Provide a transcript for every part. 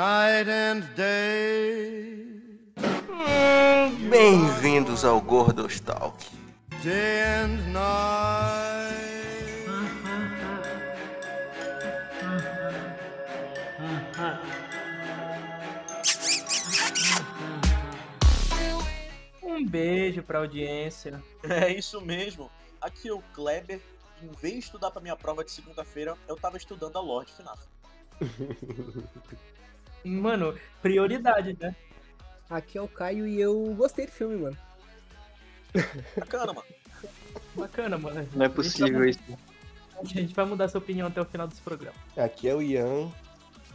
night and day, Bem-vindos ao Gordostalk. day and night. Um beijo pra audiência. É isso mesmo. Aqui é o Kleber. Em vez de estudar pra minha prova de segunda-feira, eu tava estudando a Lorde FNAF. Mano, prioridade, né? Aqui é o Caio e eu gostei do filme, mano. Bacana, mano. Bacana, mano. Não é possível isso. A gente vai mudar sua opinião até o final desse programa. Aqui é o Ian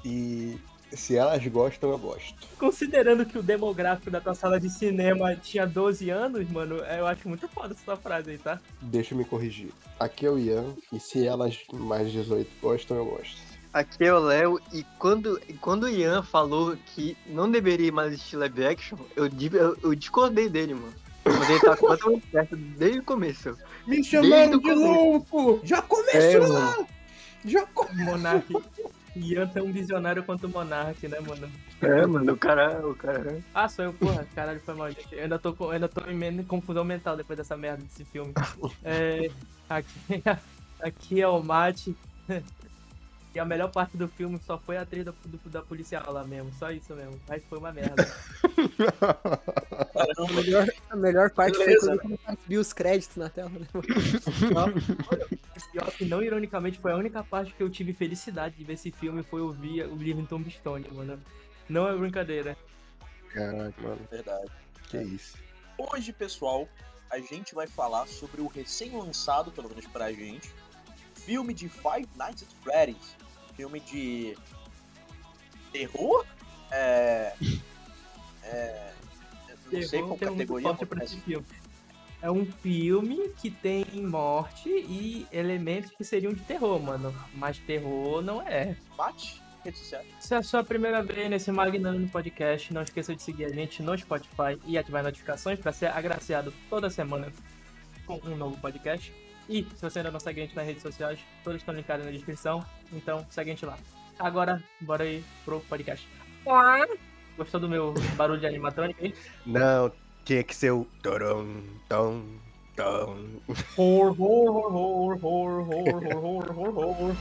e se elas gostam, eu gosto. Considerando que o demográfico da tua sala de cinema tinha 12 anos, mano, eu acho muito foda essa tua frase aí, tá? Deixa eu me corrigir. Aqui é o Ian e se elas mais 18 gostam, eu gosto. Aqui é o Léo e quando, quando o Ian falou que não deveria mais existir live action, eu, eu, eu discordei dele, mano. Mas ele tá completamente certo desde o começo. Me chamaram de louco! Já É, mano. Já Monark. Ian tão visionário quanto o Monark, né, mano? É, mano, o cara, o cara. Ah, sou eu, porra, caralho, foi mal, gente. Eu ainda tô, com- eu ainda tô em confusão mental depois dessa merda desse filme. É, aqui, aqui é o Mate. E a melhor parte do filme só foi a atriz da, do- da policial lá mesmo, só isso mesmo. Mas foi uma merda. A melhor, a melhor parte Beleza. foi quando a subir os créditos na tela, né? Pior que não ironicamente foi a única parte que eu tive felicidade de ver esse filme foi ouvir o Livington Bistone, mano. Não é brincadeira. Caraca, mano, Verdade. que isso. Hoje, pessoal, a gente vai falar sobre o recém-lançado, pelo menos pra gente, filme de Five Nights at Freddy's. Filme de terror? É. É. Não sei qual um categoria. forte pra esse filme. É um filme que tem morte e elementos que seriam de terror, mano. Mas terror não é. Bate? Se é a sua primeira vez nesse Magnânimo Podcast, não esqueça de seguir a gente no Spotify e ativar as notificações para ser agraciado toda semana com um novo podcast. E se você ainda não segue a gente nas redes sociais, todas estão linkadas na descrição, então segue a gente lá. Agora, bora aí pro podcast. Gostou do meu barulho de animatrônica aí? Não, tinha que ser o torom, tom, tom. Horror, horror, horror, horror, horror, horror, horror, horror.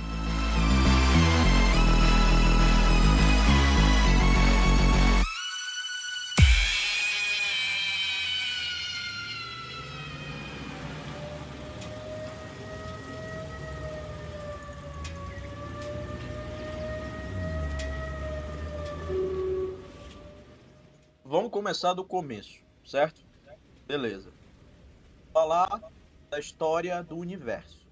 Vamos começar do começo, certo? Beleza. Falar da história do universo.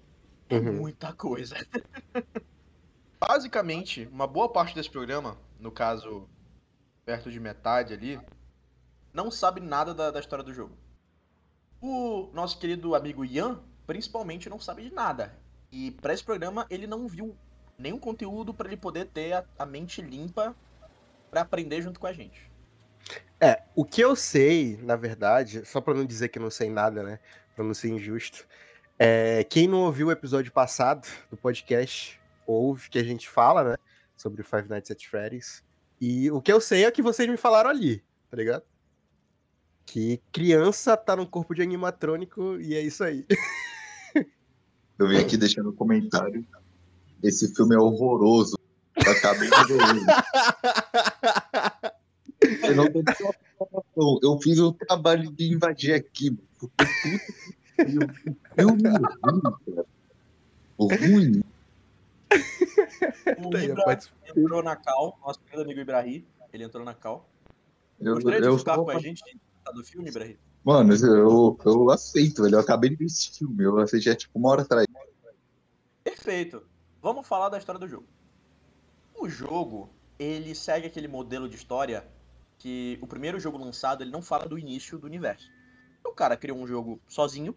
É Uhum. Muita coisa. Basicamente, uma boa parte desse programa, no caso, perto de metade ali, não sabe nada da, da história do jogo. O nosso querido amigo Ian, principalmente, não sabe de nada. E para esse programa, ele não viu nenhum conteúdo para ele poder ter a, a mente limpa para aprender junto com a gente. É, o que eu sei, na verdade, só pra não dizer que não sei nada, né? Pra não ser injusto. É, quem não ouviu o episódio passado do podcast, ouve que a gente fala, né? Sobre o Five Nights at Freddy's. E o que eu sei é o que vocês me falaram ali, tá ligado? Que criança tá no corpo de animatrônico e é isso aí. Eu vim aqui deixando um comentário. Esse filme é horroroso. Eu acabei de ver ele. Eu não eu, eu fiz o trabalho de invadir aqui. Porque puta o filme é ruim, cara. O ruim. O Ibra pode- entrou na cal, nosso querido amigo Ibrahim, ele entrou na cal. Eu, Gostaria de eu ficar com a gente tá, do filme, Ibrahim? Mano, eu, eu aceito, velho. Eu acabei de ver esse filme. Eu assisti é, tipo uma hora atrás. Perfeito. Vamos falar da história do jogo. O jogo, ele segue aquele modelo de história que o primeiro jogo lançado, ele não fala do início do universo. O cara criou um jogo sozinho,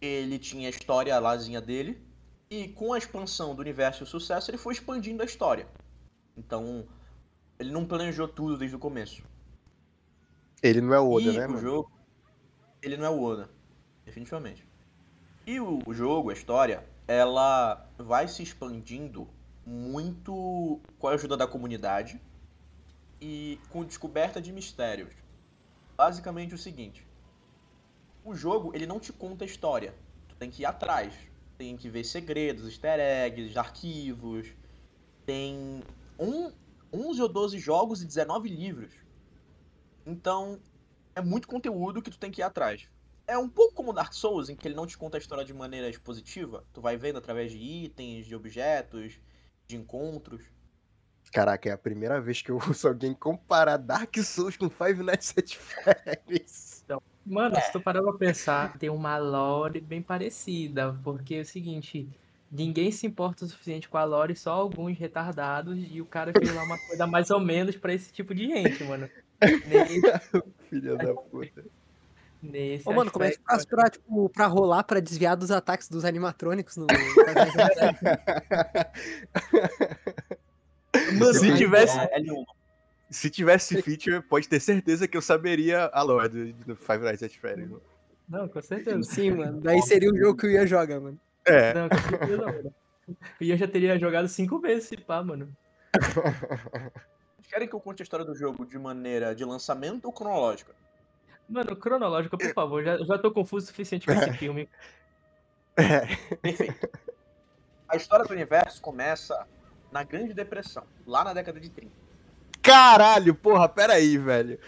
ele tinha a história lázinha dele, e com a expansão do universo e o sucesso, ele foi expandindo a história. Então, ele não planejou tudo desde o começo. Ele não é o Oda, e né, o mano? jogo, ele não é o Oda, definitivamente. E o, o jogo, a história, ela vai se expandindo muito com a ajuda da comunidade e com descoberta de mistérios. Basicamente o seguinte: o jogo ele não te conta a história. Tu tem que ir atrás. Tem que ver segredos, easter eggs, arquivos. Tem um, 11 ou 12 jogos e 19 livros. Então, é muito conteúdo que tu tem que ir atrás. É um pouco como Dark Souls, em que ele não te conta a história de maneira expositiva. Tu vai vendo através de itens, de objetos, de encontros. Caraca, é a primeira vez que eu ouço alguém comparar Dark Souls com Five Nights at Freddy's. Mano, se tu parar pra pensar, tem uma lore bem parecida, porque é o seguinte, ninguém se importa o suficiente com a lore, só alguns retardados, e o cara fez lá uma coisa mais ou menos pra esse tipo de gente, mano. Nesse, Filha da puta. nesse Ô, mano, como é que faz pra, tipo, pra rolar, pra desviar dos ataques dos animatrônicos no. Mano, Se se tivesse- tivesse. L1. Se tivesse feature, pode ter certeza que eu saberia a lore do, Five Nights at Freddy's. mano. Não, com certeza. Sim, mano. Daí seria o jogo que eu ia jogar, mano. É, Não, com certeza, mano. E eu já teria jogado cinco vezes esse pá, mano. Vocês querem que eu conte a história do jogo de maneira de lançamento ou cronológica? Mano, cronológico, por favor, já, já tô confuso o suficiente com esse filme. é. Perfeito. A história do universo começa na Grande Depressão, lá na década de 30. Caralho, porra, peraí, velho.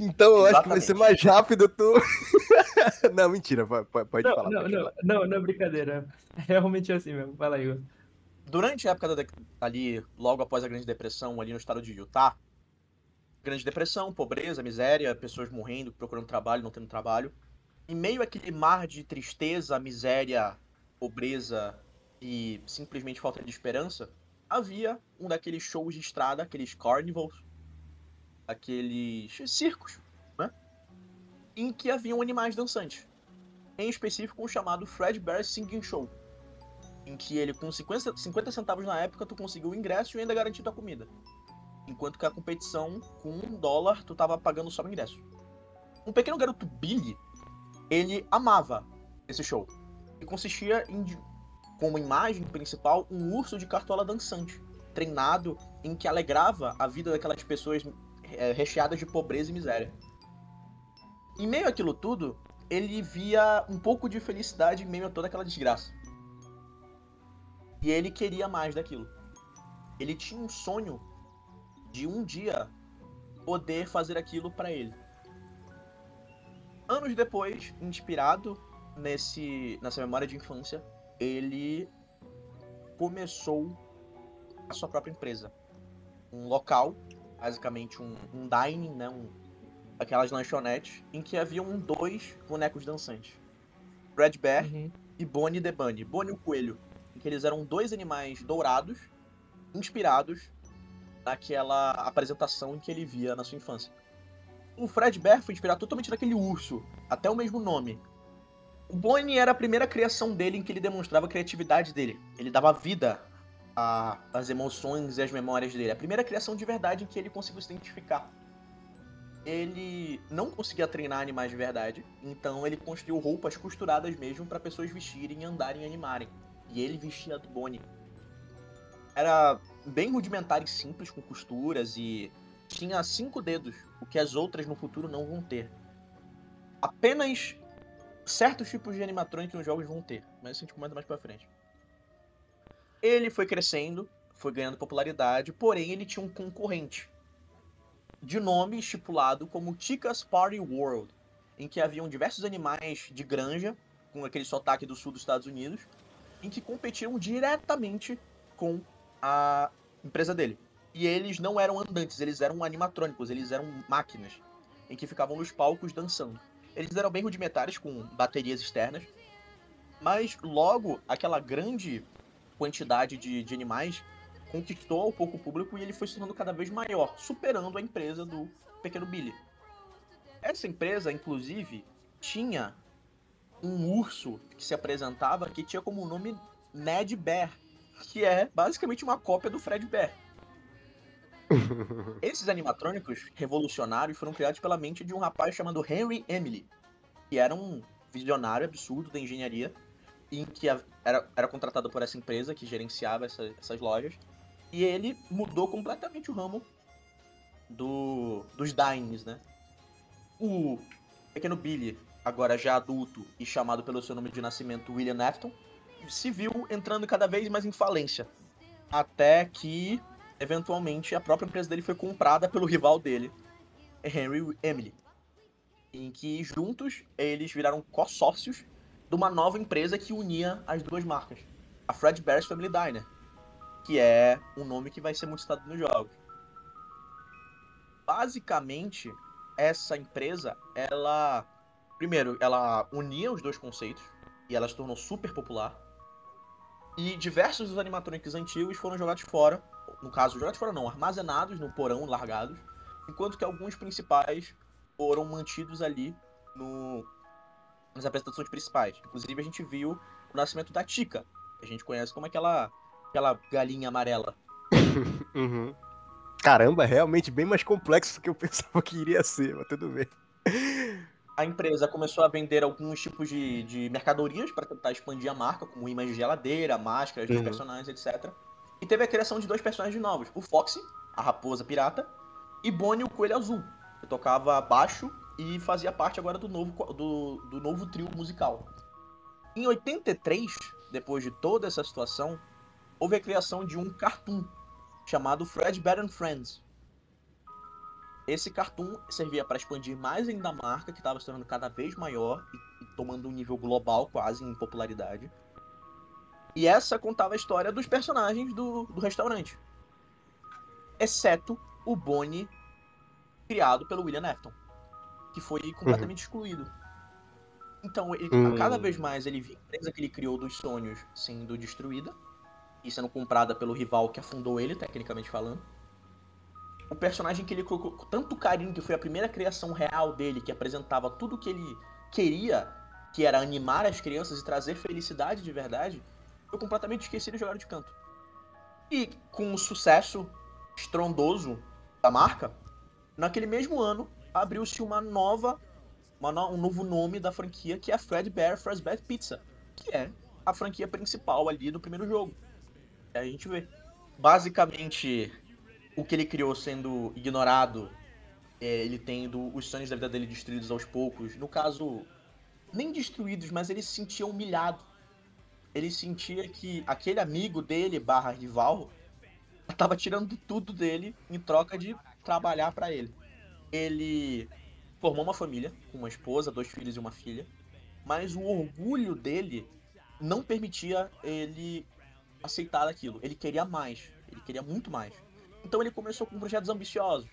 Então eu acho que vai ser mais rápido tu. não, mentira, pode, pode Não, falar. não, pode não, falar. não, não é brincadeira. É realmente assim mesmo. Vai lá, Igor. Durante a época da, ali, logo após a Grande Depressão, ali no estado de Utah, Grande Depressão, pobreza, miséria, pessoas morrendo, procurando trabalho, não tendo trabalho. Em meio àquele mar de tristeza, miséria, pobreza e simplesmente falta de esperança, havia um daqueles shows de estrada, aqueles carnivals, aqueles circos, né? Em que haviam animais dançantes. Em específico, um chamado Fredbear Singing Show em que ele com 50, 50 centavos na época tu conseguiu o ingresso e ainda garantiu tua comida. Enquanto que a competição, com um dólar, tu tava pagando só o ingresso. Um pequeno garoto Billy, ele amava esse show. E consistia em, como imagem principal, um urso de cartola dançante, treinado em que alegrava a vida daquelas pessoas eh, recheadas de pobreza e miséria. Em meio àquilo tudo, ele via um pouco de felicidade em meio a toda aquela desgraça. E ele queria mais daquilo. Ele tinha um sonho de um dia poder fazer aquilo pra ele. Anos depois, inspirado nesse nessa memória de infância, ele começou a sua própria empresa. Um local, basicamente um, um dining, né, um, aquelas lanchonetes, em que haviam dois bonecos dançantes. Red Bear Uhum. e Bonnie the Bunny. Bonnie o coelho. Em que eles eram dois animais dourados, inspirados naquela apresentação em que ele via na sua infância. O Fred Bear foi inspirado totalmente naquele urso, até o mesmo nome. O Bonnie era a primeira criação dele em que ele demonstrava a criatividade dele. Ele dava vida às emoções e às memórias dele. A primeira criação de verdade em que ele conseguiu se identificar. Ele não conseguia treinar animais de verdade, então ele construiu roupas costuradas mesmo para pessoas vestirem, andarem e animarem. E ele vestia do Bonnie. Era bem rudimentar e simples, com costuras e tinha cinco dedos, o que as outras no futuro não vão ter. Apenas certos tipos de animatrônicos nos jogos vão ter, mas isso a gente comenta mais pra frente. Ele foi crescendo, foi ganhando popularidade, porém ele tinha um concorrente de nome estipulado como Chica's Party World, em que haviam diversos animais de granja, com aquele sotaque do sul dos Estados Unidos, em que competiram diretamente com a empresa dele. E eles não eram andantes, eles eram animatrônicos, eles eram máquinas, em que ficavam nos palcos dançando. Eles eram bem rudimentares, com baterias externas, mas logo aquela grande quantidade de, de animais conquistou ao pouco público e ele foi se tornando cada vez maior, superando a empresa do pequeno Billy. Essa empresa, inclusive, tinha um urso que se apresentava que tinha como nome Ned Bear, que é basicamente uma cópia do Fred Bear. Esses animatrônicos revolucionários foram criados pela mente de um rapaz chamado Henry Emily, que era um visionário absurdo da engenharia, em que era, era contratado por essa empresa que gerenciava essa- essas lojas, e ele mudou completamente o ramo do, dos Dines, né? O pequeno Billy, agora já adulto e chamado pelo seu nome de nascimento William Afton, se viu entrando cada vez mais em falência. Até que, eventualmente, a própria empresa dele foi comprada pelo rival dele, Henry Emily. Em que juntos eles viraram co-sócios de uma nova empresa que unia as duas marcas. A Fredbear's Family Diner. Que é um nome que vai ser muito citado nos jogos. Basicamente, essa empresa, ela. Primeiro, ela unia os dois conceitos. E ela se tornou super popular. E diversos dos animatronics antigos foram jogados fora. No caso, jogados fora não, armazenados no porão, largados. Enquanto que alguns principais foram mantidos ali no, nas apresentações principais. Inclusive, a gente viu o nascimento da Tika. que A gente conhece como aquela, aquela galinha amarela. Uhum. Caramba, é realmente bem mais complexo do que eu pensava que iria ser, mas tudo bem. A empresa começou a vender alguns tipos de, de mercadorias para tentar expandir a marca, como imãs de geladeira, máscaras dos Uhum. personagens, etc. E teve a criação de dois personagens novos: o Foxy, a raposa pirata, e Bonnie, o coelho azul, que tocava baixo e fazia parte agora do novo, do, do novo trio musical. Em 83, depois de toda essa situação, houve a criação de um cartoon chamado Fredbear and Friends. Esse cartoon servia para expandir mais ainda a marca, que estava se tornando cada vez maior e, e tomando um nível global quase em popularidade. E essa contava a história dos personagens do, do restaurante. Exceto o Bonnie, criado pelo William Afton, que foi completamente excluído. Então, ele, Hum. cada vez mais ele via a empresa que ele criou dos sonhos sendo destruída e sendo comprada pelo rival que afundou ele, tecnicamente falando. O personagem que ele colocou com tanto carinho, que foi a primeira criação real dele, que apresentava tudo que ele queria, que era animar as crianças e trazer felicidade de verdade, foi completamente esquecido e jogado de canto. E com o sucesso estrondoso da marca, naquele mesmo ano abriu-se uma nova, uma no- um novo nome da franquia, que é a Fredbear Fazbear Pizza, que é a franquia principal ali do primeiro jogo. Aí a gente vê. Basicamente, o que ele criou sendo ignorado, é, ele tendo os sonhos da vida dele destruídos aos poucos. No caso, nem destruídos, mas ele se sentia humilhado. Ele sentia que aquele amigo dele, barra rival, tava tirando tudo dele em troca de trabalhar pra ele. Ele formou uma família, com uma esposa, dois filhos e uma filha, mas o orgulho dele não permitia ele aceitar aquilo. Ele queria mais, ele queria muito mais. Então ele começou com projetos ambiciosos,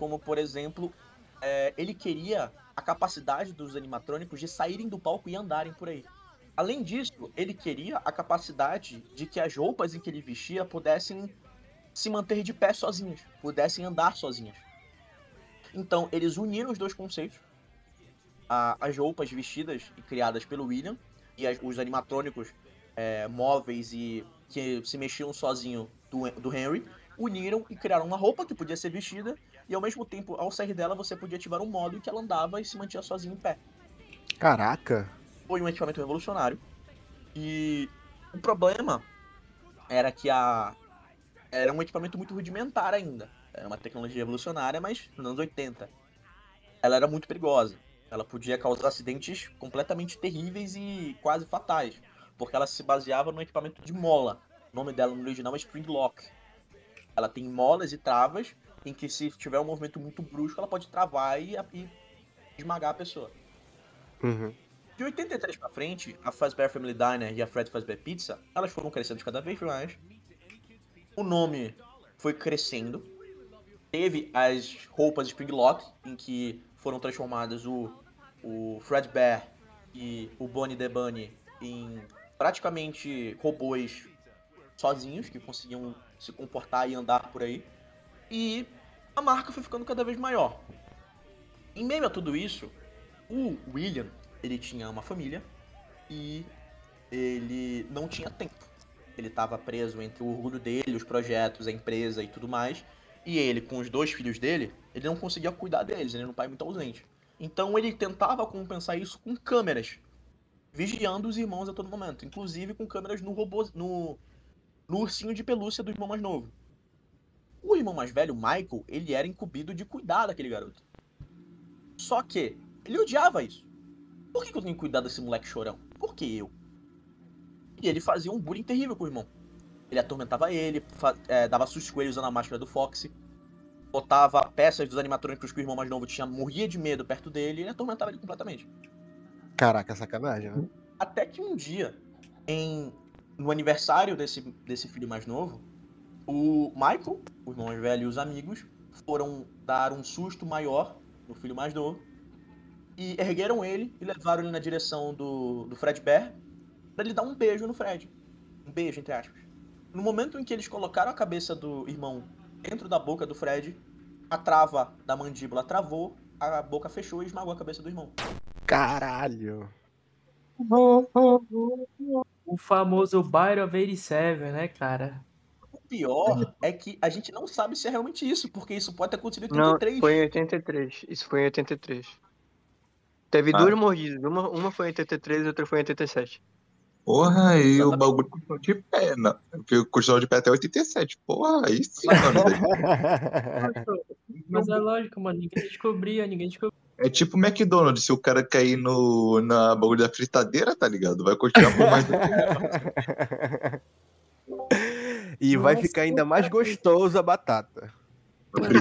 como por exemplo, é, ele queria a capacidade dos animatrônicos de saírem do palco e andarem por aí. Além disso, ele queria a capacidade de que as roupas em que ele vestia pudessem se manter de pé sozinhas, pudessem andar sozinhas. Então, eles uniram os dois conceitos. A- as roupas vestidas e criadas pelo William e as- os animatrônicos é, móveis e que se mexiam sozinho do, do Henry, uniram e criaram uma roupa que podia ser vestida e ao mesmo tempo, ao sair dela, você podia ativar um modo em que ela andava e se mantinha sozinha em pé. Caraca. Foi um equipamento revolucionário. E o problema era que a era um equipamento muito rudimentar ainda. Era uma tecnologia revolucionária, mas nos anos 80. Ela era muito perigosa. Ela podia causar acidentes completamente terríveis e quase fatais, porque ela se baseava no equipamento de mola. O nome dela no original é Spring Lock. Ela tem molas e travas em que se tiver um movimento muito brusco, ela pode travar e, e esmagar a pessoa. Uhum. De 83 pra frente, a Fazbear Family Diner e a Fred Fazbear Pizza, elas foram crescendo cada vez mais. O nome foi crescendo. Teve as roupas Springlock, em que foram transformadas o, o Fredbear e o Bonnie the Bunny em praticamente robôs sozinhos, que conseguiam se comportar e andar por aí. E a marca foi ficando cada vez maior. Em meio a tudo isso, o William, ele tinha uma família e ele não tinha tempo. Ele estava preso entre o orgulho dele, os projetos, a empresa e tudo mais. E ele, com os dois filhos dele, ele não conseguia cuidar deles, ele era um pai muito ausente. Então ele tentava compensar isso com câmeras, vigiando os irmãos a todo momento, inclusive com câmeras no robô, no, no ursinho de pelúcia do irmão mais novo. O irmão mais velho, Michael, ele era incumbido de cuidar daquele garoto. Só que ele odiava isso. Por que, que eu tenho que cuidar desse moleque chorão? Por que eu? E ele fazia um bullying terrível com o irmão. Ele atormentava ele, é, dava sustos com ele usando a máscara do Foxy, botava peças dos animatrônicos que o irmão mais novo tinha, morria de medo perto dele e ele atormentava ele completamente. Caraca, sacanagem, né? Até que um dia, em, no aniversário desse, desse filho mais novo, o Michael, o irmão mais velho e os amigos foram dar um susto maior no filho mais novo e ergueram ele e levaram ele na direção do, do Fred Bear pra ele dar um beijo no Fred. Um beijo, entre aspas. No momento em que eles colocaram a cabeça do irmão dentro da boca do Fred, a trava da mandíbula travou, a boca fechou e esmagou a cabeça do irmão. Caralho. O famoso Byron of 87, né, cara? O pior é que a gente não sabe se é realmente isso, porque isso pode ter acontecido em Não, 83. foi em 83. Isso foi em 83. Teve Ah. duas mordidas. Uma, uma foi em 83 e outra foi em 87. Porra, aí o Exatamente. bagulho continuou de pé, né? Porque continuou de pé até 87. Porra, aí sim, mano. Mas é lógico, mano, ninguém descobria, ninguém descobria. É tipo o McDonald's, se o cara cair no, na bagulho da fritadeira, tá ligado? Vai continuar por mais. e vai Nossa, ficar ainda o mais gostoso a batata. Mano, é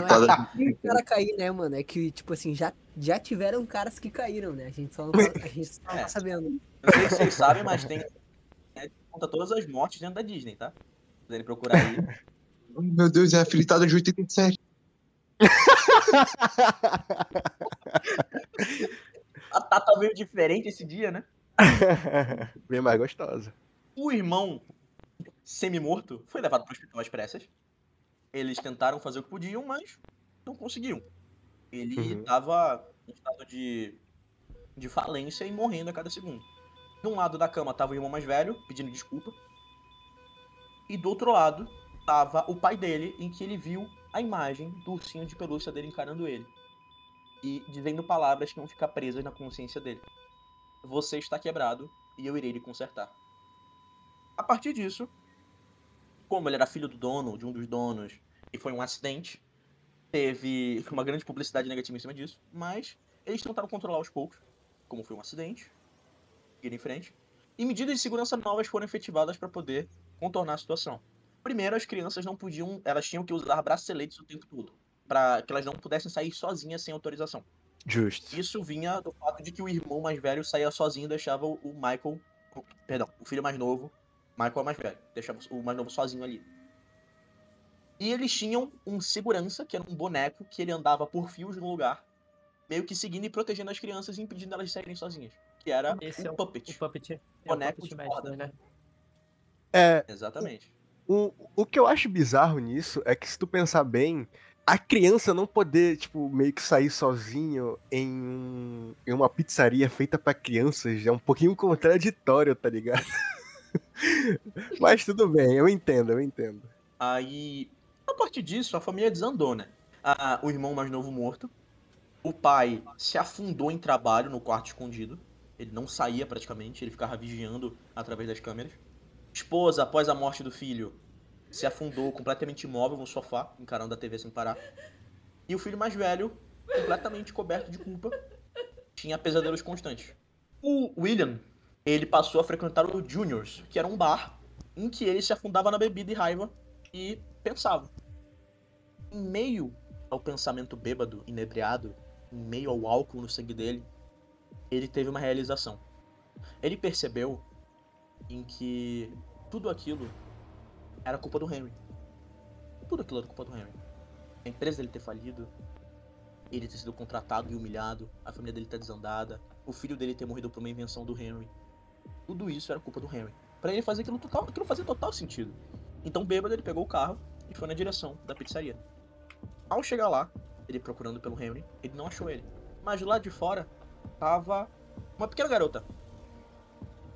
que o cara cair, né, mano? É que, tipo assim, já, já tiveram caras que caíram, né? A gente só não tá, a gente só não É. tá sabendo. Não sei se vocês sabem, mas tem. né, conta todas as mortes dentro da Disney, tá? Se quiserem procurar aí. Meu Deus, é a fritada de 87. A Tata veio diferente esse dia, né? Bem mais gostosa. O irmão semi-morto foi levado para o hospital às pressas. Eles tentaram fazer o que podiam, mas não conseguiam. Ele Uhum. estava em estado de, de falência e morrendo a cada segundo. De um lado da cama estava o irmão mais velho, pedindo desculpa. E do outro lado estava o pai dele, em que ele viu a imagem do ursinho de pelúcia dele encarando ele. E dizendo palavras que vão ficar presas na consciência dele. Você está quebrado e eu irei lhe consertar. A partir disso, como ele era filho do dono, de um dos donos, e foi um acidente, teve uma grande publicidade negativa em cima disso, mas eles tentaram controlar aos poucos, como foi um acidente, ir em frente, e medidas de segurança novas foram efetivadas para poder contornar a situação. Primeiro, as crianças não podiam, elas tinham que usar braceletes o tempo todo, para que elas não pudessem sair sozinhas sem autorização. Justo. Isso vinha do fato de que o irmão mais velho saía sozinho e deixava o Michael. Perdão, o filho mais novo. Michael é mais velho. Deixava o mais novo sozinho ali. E eles tinham um segurança, que era um boneco, que ele andava por fios no lugar, meio que seguindo e protegendo as crianças e impedindo elas de saírem sozinhas. Que era Esse é o o- Puppet. O Puppet, é o Boneco Puppet de corda. né? É, Exatamente. o, o que eu acho bizarro nisso é que se tu pensar bem, a criança não poder, tipo, meio que sair sozinho em, um- em uma pizzaria feita pra crianças é um pouquinho contraditório, tá ligado? Mas tudo bem, eu entendo, eu entendo. Aí, a partir disso, a família desandou, né? Ah, o irmão mais novo morto. O pai se afundou em trabalho no quarto escondido. Ele não saía praticamente, ele ficava vigiando através das câmeras. Esposa, após a morte do filho, se afundou completamente imóvel no sofá, encarando a TV sem parar. E o filho mais velho, completamente coberto de culpa, tinha pesadelos constantes. O William, ele passou a frequentar o Juniors, que era um bar em que ele se afundava na bebida e raiva e pensava. Em meio ao pensamento bêbado, inebriado, em meio ao álcool no sangue dele, ele teve uma realização. Ele percebeu em que tudo aquilo era culpa do Henry. Tudo aquilo era culpa do Henry. A empresa dele ter falido, ele ter sido contratado e humilhado, a família dele ter desandada, o filho dele ter morrido por uma invenção do Henry. Tudo isso era culpa do Henry. Pra ele fazer aquilo total, aquilo fazia total sentido. Então, bêbado, ele pegou o carro e foi na direção da pizzaria. Ao chegar lá, ele procurando pelo Henry, ele não achou ele. Mas lado de fora tava uma pequena garota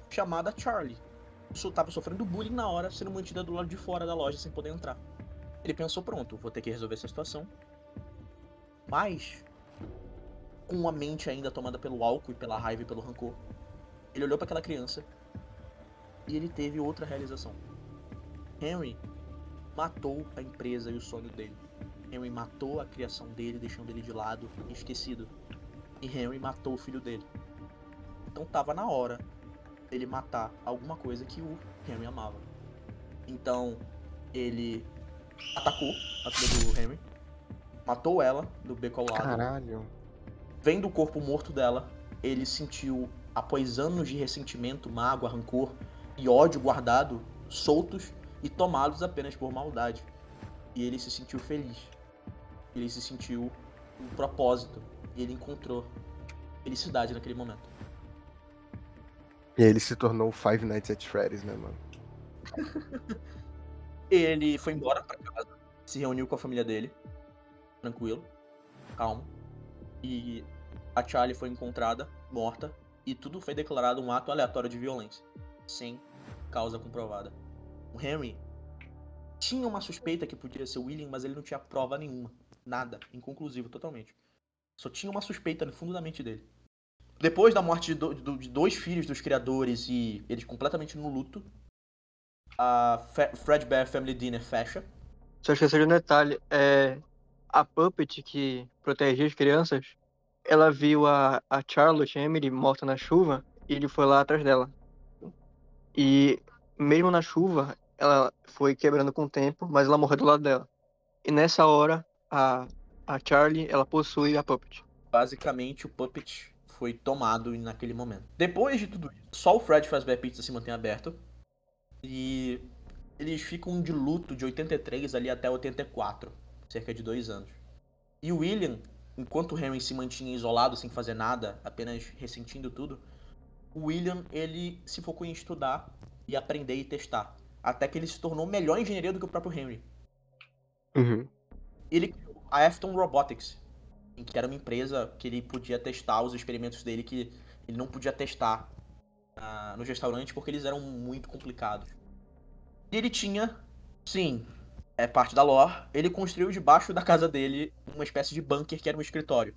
chamada Charlie. Tava sofrendo bullying na hora, sendo mantida do lado de fora da loja sem poder entrar. Ele pensou, pronto, vou ter que resolver essa situação. Mas, com a mente ainda tomada pelo álcool e pela raiva e pelo rancor, ele olhou para aquela criança e ele teve outra realização. Henry matou a empresa e o sonho dele. Henry matou a criação dele, deixando ele de lado esquecido. E Henry matou o filho dele. Então tava na hora dele matar alguma coisa que o Henry amava. Então ele atacou a filha do Henry, matou ela do beco ao lado. Caralho. Vendo o corpo morto dela, ele sentiu, após anos de ressentimento, mágoa, rancor e ódio guardado, soltos e tomados apenas por maldade. E ele se sentiu feliz. Ele se sentiu um propósito. E ele encontrou felicidade naquele momento. E ele se tornou Five Nights at Freddy's, né, mano? Ele foi embora pra casa, se reuniu com a família dele, tranquilo, calmo. E a Charlie foi encontrada, morta, e tudo foi declarado um ato aleatório de violência, sem causa comprovada. O Henry tinha uma suspeita que podia ser o William, mas ele não tinha prova nenhuma. Nada. Inconclusivo totalmente. Só tinha uma suspeita no fundo da mente dele. Depois da morte de, do- de dois filhos dos criadores e eles completamente no luto, a Fe- Fredbear Family Dinner fecha. Só esqueci de um detalhe. É, a Puppet que protegia as crianças, ela viu a, a Charlotte Emily morta na chuva e ele foi lá atrás dela. E mesmo na chuva, ela foi quebrando com o tempo, mas ela morreu do lado dela. E nessa hora, a, a Charlie, ela possui a Puppet. Basicamente, o Puppet foi tomado naquele momento. Depois de tudo isso, só o Fred Fazbear Pizza se mantém aberto. E eles ficam de luto de 83 ali até 84, cerca de dois anos. E o William, enquanto o Henry se mantinha isolado, sem fazer nada, apenas ressentindo tudo, o William ele se focou em estudar e aprender e testar. Até que ele se tornou melhor engenheiro do que o próprio Henry. Uhum. ele criou a Afton Robotics, em que era uma empresa que ele podia testar os experimentos dele que ele não podia testar ah, nos restaurantes porque eles eram muito complicados. E ele tinha, sim, é parte da lore, ele construiu debaixo da casa dele uma espécie de bunker que era um escritório.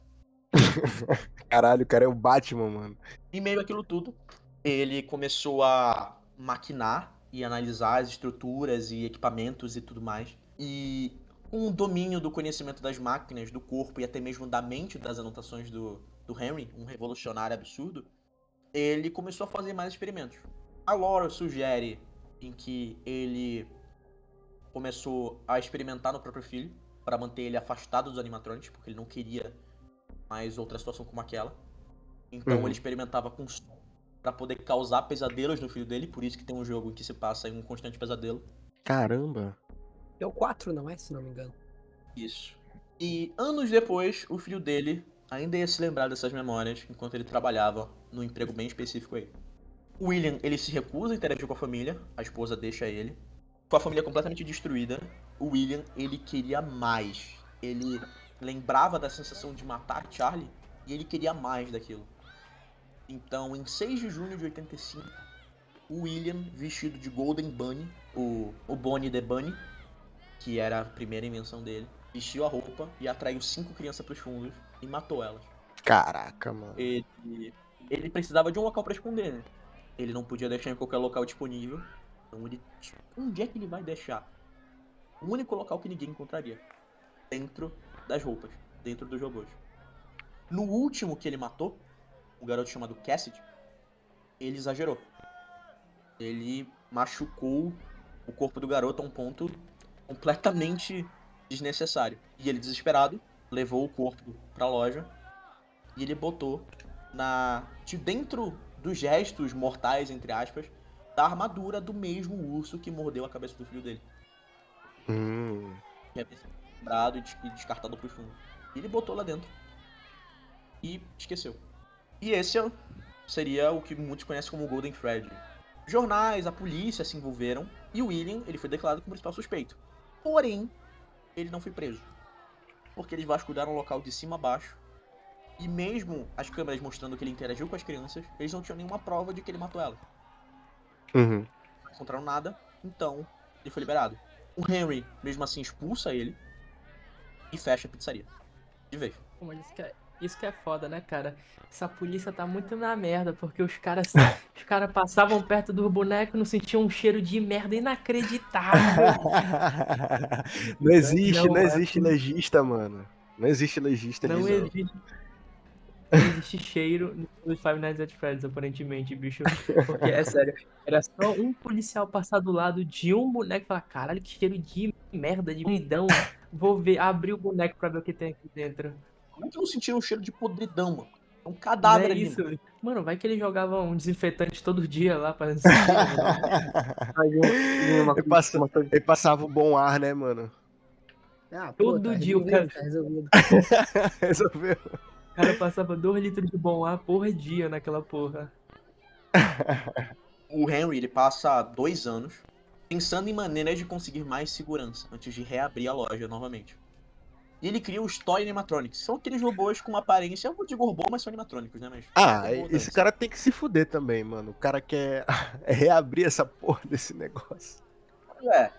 Caralho, o cara é o Batman, mano. Em meio àquilo tudo, ele começou a maquinar e analisar as estruturas e equipamentos e tudo mais. E com o domínio do conhecimento das máquinas, do corpo e até mesmo da mente das anotações do, do Henry, um revolucionário absurdo, ele começou a fazer mais experimentos. A lore sugere em que ele começou a experimentar no próprio filho para manter ele afastado dos animatronics, porque ele não queria mais outra situação como aquela. Então Uhum. ele experimentava com som para poder causar pesadelos no filho dele, por isso que tem um jogo em que se passa em um constante pesadelo. Caramba. É o 4, não é? Se não me engano. Isso. E anos depois, o filho dele ainda ia se lembrar dessas memórias enquanto ele trabalhava num emprego bem específico aí. O William, ele se recusa a interagir com a família, a esposa deixa ele. Com a família completamente destruída, o William, ele queria mais. Ele lembrava da sensação de matar Charlie e ele queria mais daquilo. Então, em 6 de junho de 85, o William, vestido de Golden Bunny, o, o Bonnie the Bunny, que era a primeira invenção dele, vestiu a roupa e atraiu cinco crianças pros fundos e matou elas. Caraca, mano. Ele, ele precisava de um local pra esconder, né? Ele não podia deixar em qualquer local disponível. Ele. Onde é que ele vai deixar? O único local que ninguém encontraria. Dentro das roupas. Dentro dos robôs. No último que ele matou, o garoto chamado Cassidy, ele exagerou. Ele machucou o corpo do garoto a um ponto completamente desnecessário. E ele, desesperado, levou o corpo pra loja e ele botou na de dentro dos gestos mortais, entre aspas, da armadura do mesmo urso que mordeu a cabeça do filho dele. Hum. Que havia sido quebrado e des- e descartado pro fundo. Ele botou lá dentro. E esqueceu. E esse é- seria o que muitos conhecem como Golden Freddy. Jornais, a polícia se envolveram e o William ele foi declarado como principal suspeito. Porém, ele não foi preso. Porque eles vasculharam o local de cima a baixo. E mesmo as câmeras mostrando que ele interagiu com as crianças, eles não tinham nenhuma prova de que ele matou elas. Uhum. Não encontraram nada, então ele foi liberado. O Henry, mesmo assim, expulsa ele e fecha a pizzaria. De vez. Disse que é- Isso que é foda, né, cara? Essa polícia tá muito na merda, porque os caras os cara passavam perto dos bonecos e não sentiam um cheiro de merda inacreditável. não existe, Não não, é existe legista, mano. Não existe legista não. existe. Não existe cheiro nos Five Nights at Freddy's, aparentemente, bicho. Porque, é sério, era só um policial passar do lado de um boneco e falar, caralho, que cheiro de merda, de vidão. Vou ver, abrir o boneco pra ver o que tem aqui dentro. Como é que não sentiram um cheiro de podridão, mano? É um Não cadáver é ali. isso. mano. Mano, vai que ele jogava um desinfetante todo dia lá pra Ele coisa- passa- uma coisa- Ele passava o bom ar, né, mano? Ah, Todo tá dia o cara- Tá resolvido. Resolveu. O cara passava dois litros de bom ar por dia naquela porra. O Henry, ele passa dois anos pensando em maneiras de conseguir mais segurança antes de reabrir a loja novamente. E ele cria os Toy Animatronics. São aqueles robôs com uma aparência, eu não digo robô, mas são animatrônicos, né? Mas Ah, robô, esse cara tem que se fuder também, mano. O cara quer reabrir essa porra desse negócio. É,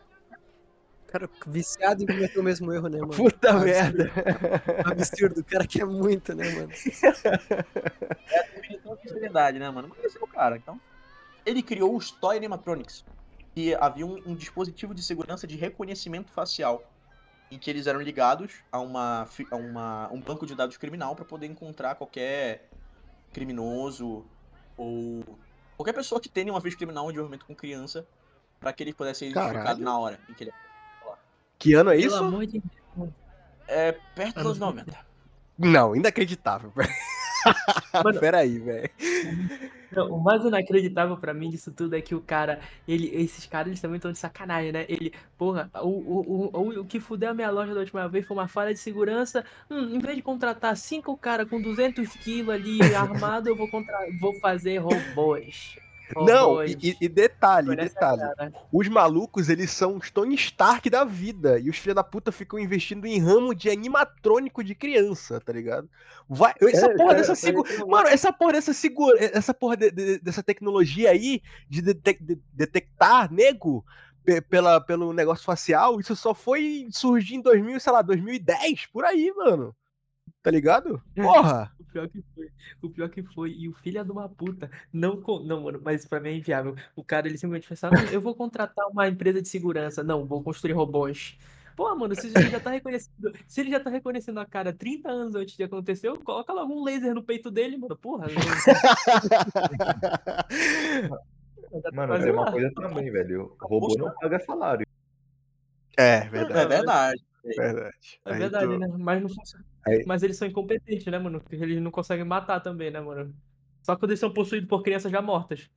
Cara, viciado em cometer o mesmo erro, né, mano? Puta Absurdo. merda. Absurdo, o cara quer muito, né, mano? é a definição de seriedade, né, mano? Mas esse é o cara, então. Ele criou os Toy Animatronics, que havia um, um dispositivo de segurança de reconhecimento facial, em que eles eram ligados a, uma, a uma, um banco de dados criminal para poder encontrar qualquer criminoso ou qualquer pessoa que tenha uma vez criminal um envolvimento com criança, para que ele pudesse ser identificado Caralho. na hora em que ele Que ano é Pelo isso? amor de é perto dos Ah, anos 90. Não, inacreditável. Mano. Peraí, velho. O mais inacreditável pra mim disso tudo é que o cara, ele, esses caras eles também estão de sacanagem, né? Ele, porra, o, o, o, o, o que fudeu a minha loja da última vez foi uma falha de segurança. Hum, em vez de contratar cinco caras com 200 quilos ali armado, eu vou, contra... vou fazer robôs. Não, e, e- detalhe, detalhe. cara. Os malucos, eles são os Tony Stark da vida. E os filhos da puta ficam investindo em ramo de animatrônico de criança, tá ligado? Vai, essa É, porra cara, dessa foi segura. Mano, essa porra dessa segura. Essa porra de- de- dessa tecnologia aí de, de- detectar nego pe- pela, pelo negócio facial, isso só foi surgir em 2000, sei lá, 2010, por aí, mano. Tá ligado? Porra! O pior que foi, o pior que foi, e o filho de uma puta, não, não, mano, mas pra mim é inviável. O cara, ele simplesmente fez assim, "Ah, eu vou contratar uma empresa de segurança, não, vou construir robôs. Pô, mano, se ele já tá reconhecendo, se ele já tá reconhecendo a cara 30 anos antes de acontecer, coloca logo um laser no peito dele, mano, porra. tá Mano, tem uma coisa também, velho. O robô não paga salário. É, É verdade. verdade. verdade. É verdade, tu- né? Mas não funciona. Aí- Mas eles são incompetentes, né, mano? Porque eles não conseguem matar também, né, mano? Só quando eles são possuídos por crianças já mortas.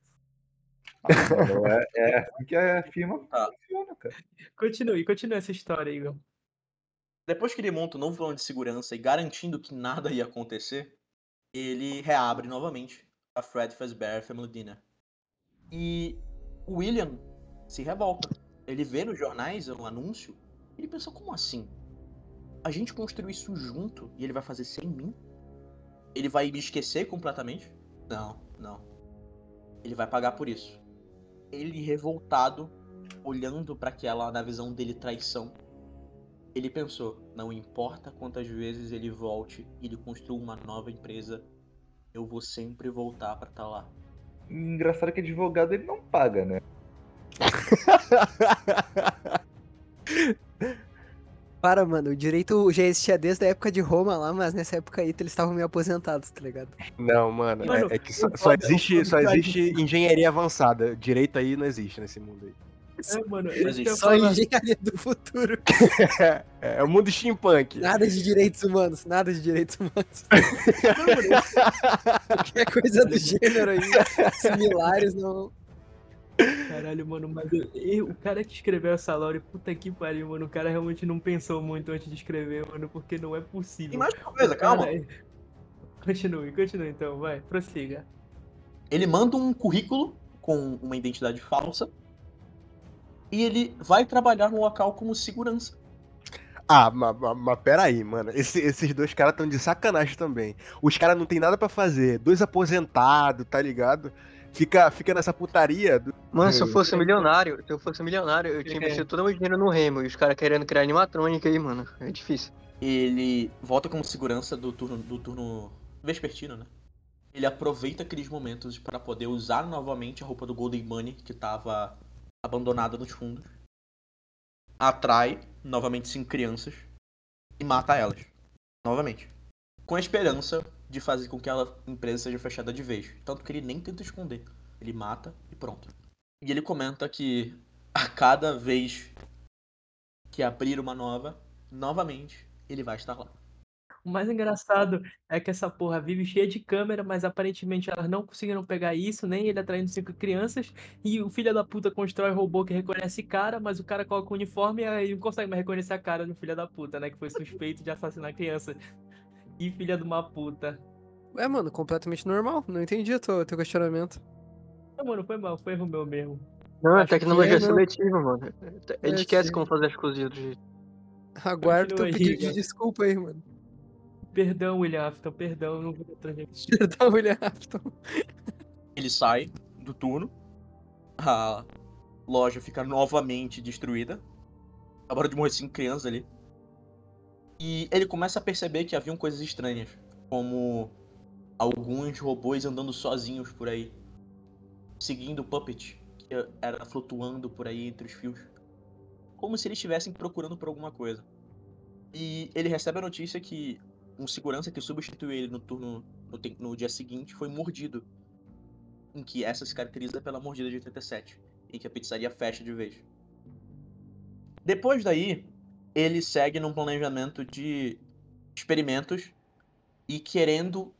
Ah, mano, é, é assim que a firma Tá. funciona, cara. Continue, continue essa história, Igor. Depois que ele monta um novo plano de segurança e garantindo que nada ia acontecer, ele reabre novamente a Fred Fazbear Family Dinner. E o William se revolta. Ele vê nos jornais um anúncio e ele pensa, como assim? A gente construiu isso junto e ele vai fazer sem mim? Ele vai me esquecer completamente? Não, não. Ele vai pagar por isso. Ele revoltado, olhando para aquela, na visão dele, traição, ele pensou, não importa quantas vezes ele volte e ele construa uma nova empresa, eu vou sempre voltar pra estar lá. Engraçado que advogado ele não paga, né? Para, mano, o direito já existia desde a época de Roma lá, mas nessa época aí eles estavam meio aposentados, tá ligado? Não, mano, Mano, é, é que só, só existe, só existe engenharia avançada. Direito aí não existe nesse mundo aí. É, mano, Só falar. engenharia do futuro. É, é o mundo steampunk. Nada de direitos humanos, nada de direitos humanos. Qualquer coisa do gênero aí, similares, não. Caralho, mano, mas eu- eu- o cara que escreveu essa lore, puta que pariu, mano. O cara realmente não pensou muito antes de escrever, mano, porque não é possível. E mais uma coisa, calma. Cara, Continue, continue então, vai, prossiga. Ele manda um currículo com uma identidade falsa e ele vai trabalhar no local como segurança. Ah, mas, mas, mas peraí, mano. Esse- esses dois caras estão de sacanagem também. Os caras não tem nada pra fazer. Dois aposentados, tá ligado? Fica, fica nessa putaria. do- Mano, se eu fosse milionário, se eu fosse milionário, eu tinha É. investido todo o meu dinheiro no Remo. E os caras querendo criar animatrônica aí, mano. É difícil. ele volta como segurança do turno, do turno vespertino, né? Ele aproveita aqueles momentos para poder usar novamente a roupa do Golden Money que estava abandonada nos fundos. Atrai novamente cinco crianças e mata elas. Novamente. Com a esperança de fazer com que a empresa seja fechada de vez. Tanto que ele nem tenta esconder. Ele mata e pronto. E ele comenta que a cada vez que abrir uma nova, novamente ele vai estar lá. O mais engraçado é que essa porra vive cheia de câmera, mas aparentemente elas não conseguiram pegar isso, nem ele atraindo cinco crianças. E o filho da puta constrói robô que reconhece cara, mas o cara coloca o uniforme e aí não consegue mais reconhecer a cara do filho da puta, né? Que foi suspeito de assassinar criança. E filha de uma puta. É, mano, completamente normal. Não entendi o teu, teu questionamento. Não, mano, foi mal, foi erro meu mesmo. Não, é que tecnologia é, não. seletiva, mano. Ele É, esquece sim. como fazer as coisas de outro jeito. Aguardo teu pedido de desculpa aí, mano. Perdão, William Afton, perdão, não vou trazer. Perdão, William Afton. Ele sai do turno. A loja fica novamente destruída. Acabaram de morrer cinco crianças ali. E ele começa a perceber que haviam coisas estranhas. Como alguns robôs andando sozinhos por aí. Seguindo o Puppet, que era flutuando por aí entre os fios. Como se eles estivessem procurando por alguma coisa. E ele recebe a notícia que um segurança que substituiu ele no turno no, no dia seguinte foi mordido em que essa se caracteriza pela mordida de 87, em que a pizzaria fecha de vez. Depois daí, ele segue num planejamento de experimentos e querendo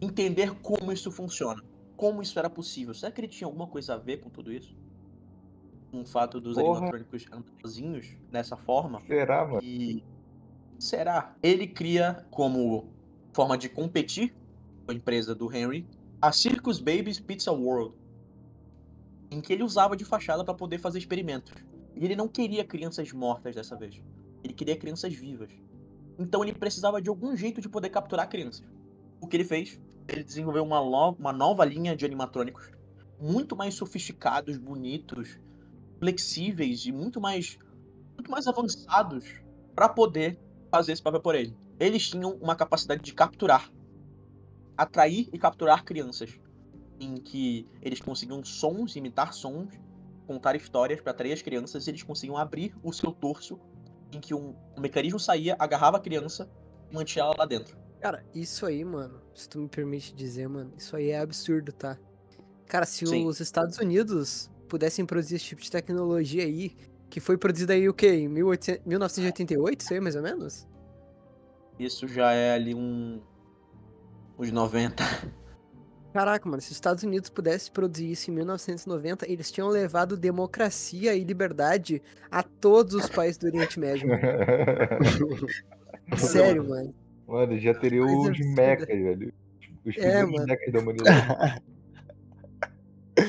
entender como isso funciona. Como isso era possível. Será que ele tinha alguma coisa a ver com tudo isso? Com o fato dos Porra. animatrônicos sozinhos dessa forma? Será, mano? E será? Ele cria como forma de competir com a empresa do Henry a Circus Babies Pizza World, em que ele usava de fachada para poder fazer experimentos. E ele não queria crianças mortas dessa vez. Ele queria crianças vivas. Então ele precisava de algum jeito de poder capturar crianças. O que ele fez? Ele desenvolveu uma, uma nova linha de animatrônicos muito mais sofisticados, bonitos, flexíveis e muito mais muito mais avançados para poder fazer esse papel por ele. Eles tinham uma capacidade de capturar, atrair e capturar crianças, em que eles conseguiam sons, imitar sons, contar histórias para atrair as crianças, e eles conseguiam abrir o seu torso, em que um, um mecanismo saía, agarrava a criança e mantinha ela lá dentro. Cara, isso aí, mano, se tu me permite dizer, mano, isso aí é absurdo, tá? Cara, se Sim. os Estados Unidos pudessem produzir esse tipo de tecnologia aí, que foi produzida aí o quê? Em 1800 1988, isso aí, mais ou menos? Isso já é ali um. uns 90. Caraca, mano, se os Estados Unidos pudessem produzir isso em 1990, eles tinham levado democracia e liberdade a todos os países do Oriente Médio. mano. Sério, mano. Mano, já teria os absurda. mechas, velho. Os É, mano. mechas da humanidade.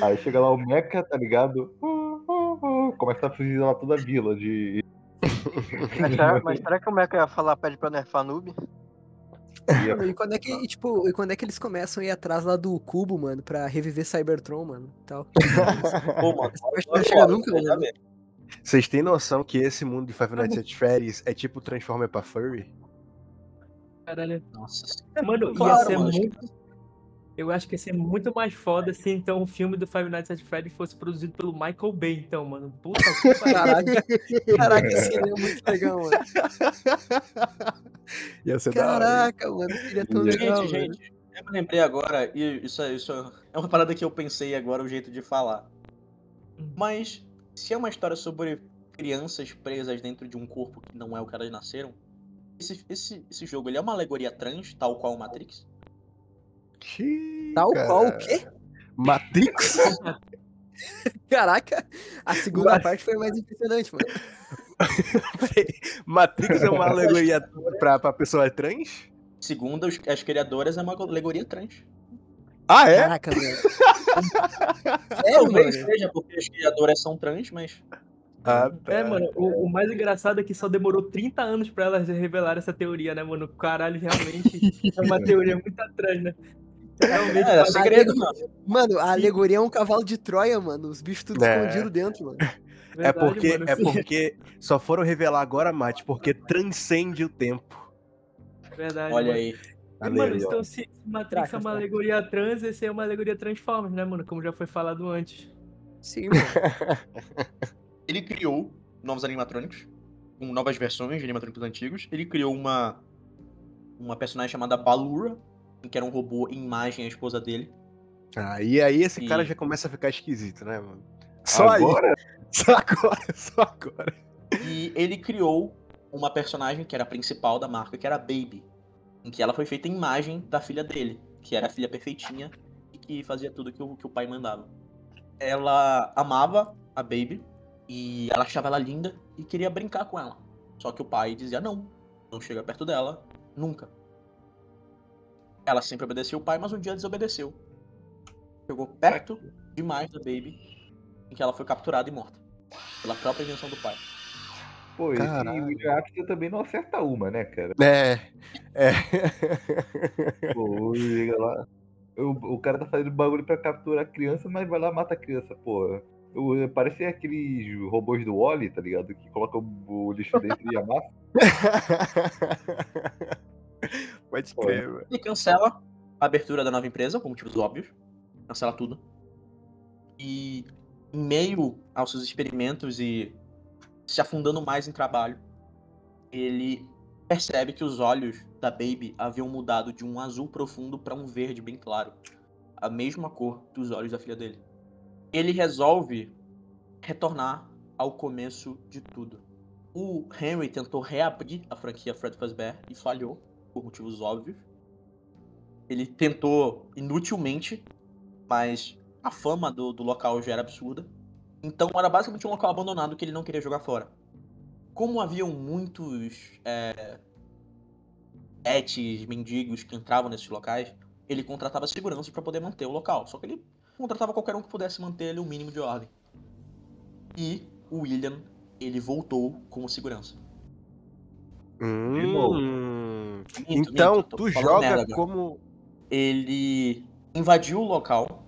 Aí chega lá o mecha, tá ligado? Uh, uh, uh, Começa a fugir lá toda a vila de. Mas será, mas será que o Mecha ia falar pede pra nerfar noob? E quando é que, e, tipo, e quando é que eles começam a ir atrás lá do cubo, mano, pra reviver Cybertron, mano, tal. Pô, mano, Essa parte não vai chegar nunca, mano. Vocês têm noção que esse mundo de Five Nights at Freddy's é tipo Transformer pra Furry? Caralho. Nossa. Mano, ia Claro, ser mano, muito. Eu acho que ia ser muito mais foda se então o filme do Five Nights at Freddy's fosse produzido pelo Michael Bay, então, mano. Puta que pariu. Caraca, caraca, seria muito legal, mano. Ia ser. Caraca, mano, seria tão legal, Gente, mano. gente, eu me lembrei agora, e isso, é- isso é uma parada que eu pensei agora, o jeito de falar. Hum. Mas, se é uma história sobre crianças presas dentro de um corpo que não é o que elas nasceram, esse, esse, esse jogo ele é uma alegoria trans, tal qual o Matrix? Xiii, Tal cara. qual o quê? Matrix? Caraca, a segunda Mas- parte foi mais impressionante, mano. Matrix é uma alegoria pra, pra pessoa trans? Segundo os- as criadoras, é uma alegoria trans. Ah, é? Caraca, velho. Sério, Talvez mano? seja porque as criadoras são trans, mas Ah, tá. É, mano, o, o mais engraçado é que só demorou 30 anos pra elas revelar essa teoria, né, mano? Caralho, realmente é uma teoria muito atrás, né? Realmente, É, faz- segredo, mano. Mano, a alegoria é um cavalo de Troia, mano. Os bichos tudo É. escondido dentro, mano. É verdade, porque, mano, é sim. porque só foram revelar agora, Mate, porque transcende o tempo. Verdade, Olha mano. aí. E, mano, então se Matrix é uma alegoria trans, esse é uma alegoria Transformers, né, mano? Como já foi falado antes. Sim, mano. Ele criou novos animatrônicos, com novas versões de animatrônicos antigos. Ele criou uma uma personagem chamada Balura, que era um robô em imagem à esposa dele. Ah, e aí esse cara E- já começa a ficar esquisito, né, mano? Só aí. Agora? Só agora, só agora. E ele criou uma personagem que era a principal da marca, que era a Baby. Em que ela foi feita em imagem da filha dele, que era a filha perfeitinha e que fazia tudo que o, que o pai mandava. Ela amava a Baby e ela achava ela linda e queria brincar com ela. Só que o pai dizia: não, não chega perto dela, nunca. Ela sempre obedeceu o pai, mas um dia desobedeceu. Chegou perto demais da Baby, em que ela foi capturada e morta. Pela própria invenção do pai. Pô, esse Caralho. William Afton também não acerta uma, né, cara? É. É. Pô, liga lá. O, o cara tá fazendo bagulho pra capturar a criança, mas vai lá e mata a criança, pô. O- Parece aqueles robôs do Wally, tá ligado? Que colocam o lixo dentro e amassa. Pode crer, mano. Ele cancela a abertura da nova empresa, por motivos óbvios. Cancela tudo. E em meio aos seus experimentos e se afundando mais em trabalho, ele percebe que os olhos da Baby haviam mudado de um azul profundo para um verde bem claro. A mesma cor dos olhos da filha dele. Ele resolve retornar ao começo de tudo. O Henry tentou reabrir a franquia Fred Fazbear e falhou, por motivos óbvios. Ele tentou inutilmente, mas a fama do, do local já era absurda. Então era basicamente um local abandonado que ele não queria jogar fora. Como haviam muitos é, pets, mendigos que entravam nesses locais, ele contratava segurança para poder manter o local. Só que ele contratava qualquer um que pudesse manter ali o mínimo de ordem. E o William, ele voltou como segurança. Hum. Minto, Então, minto, tu joga agora. como. ele invadiu o local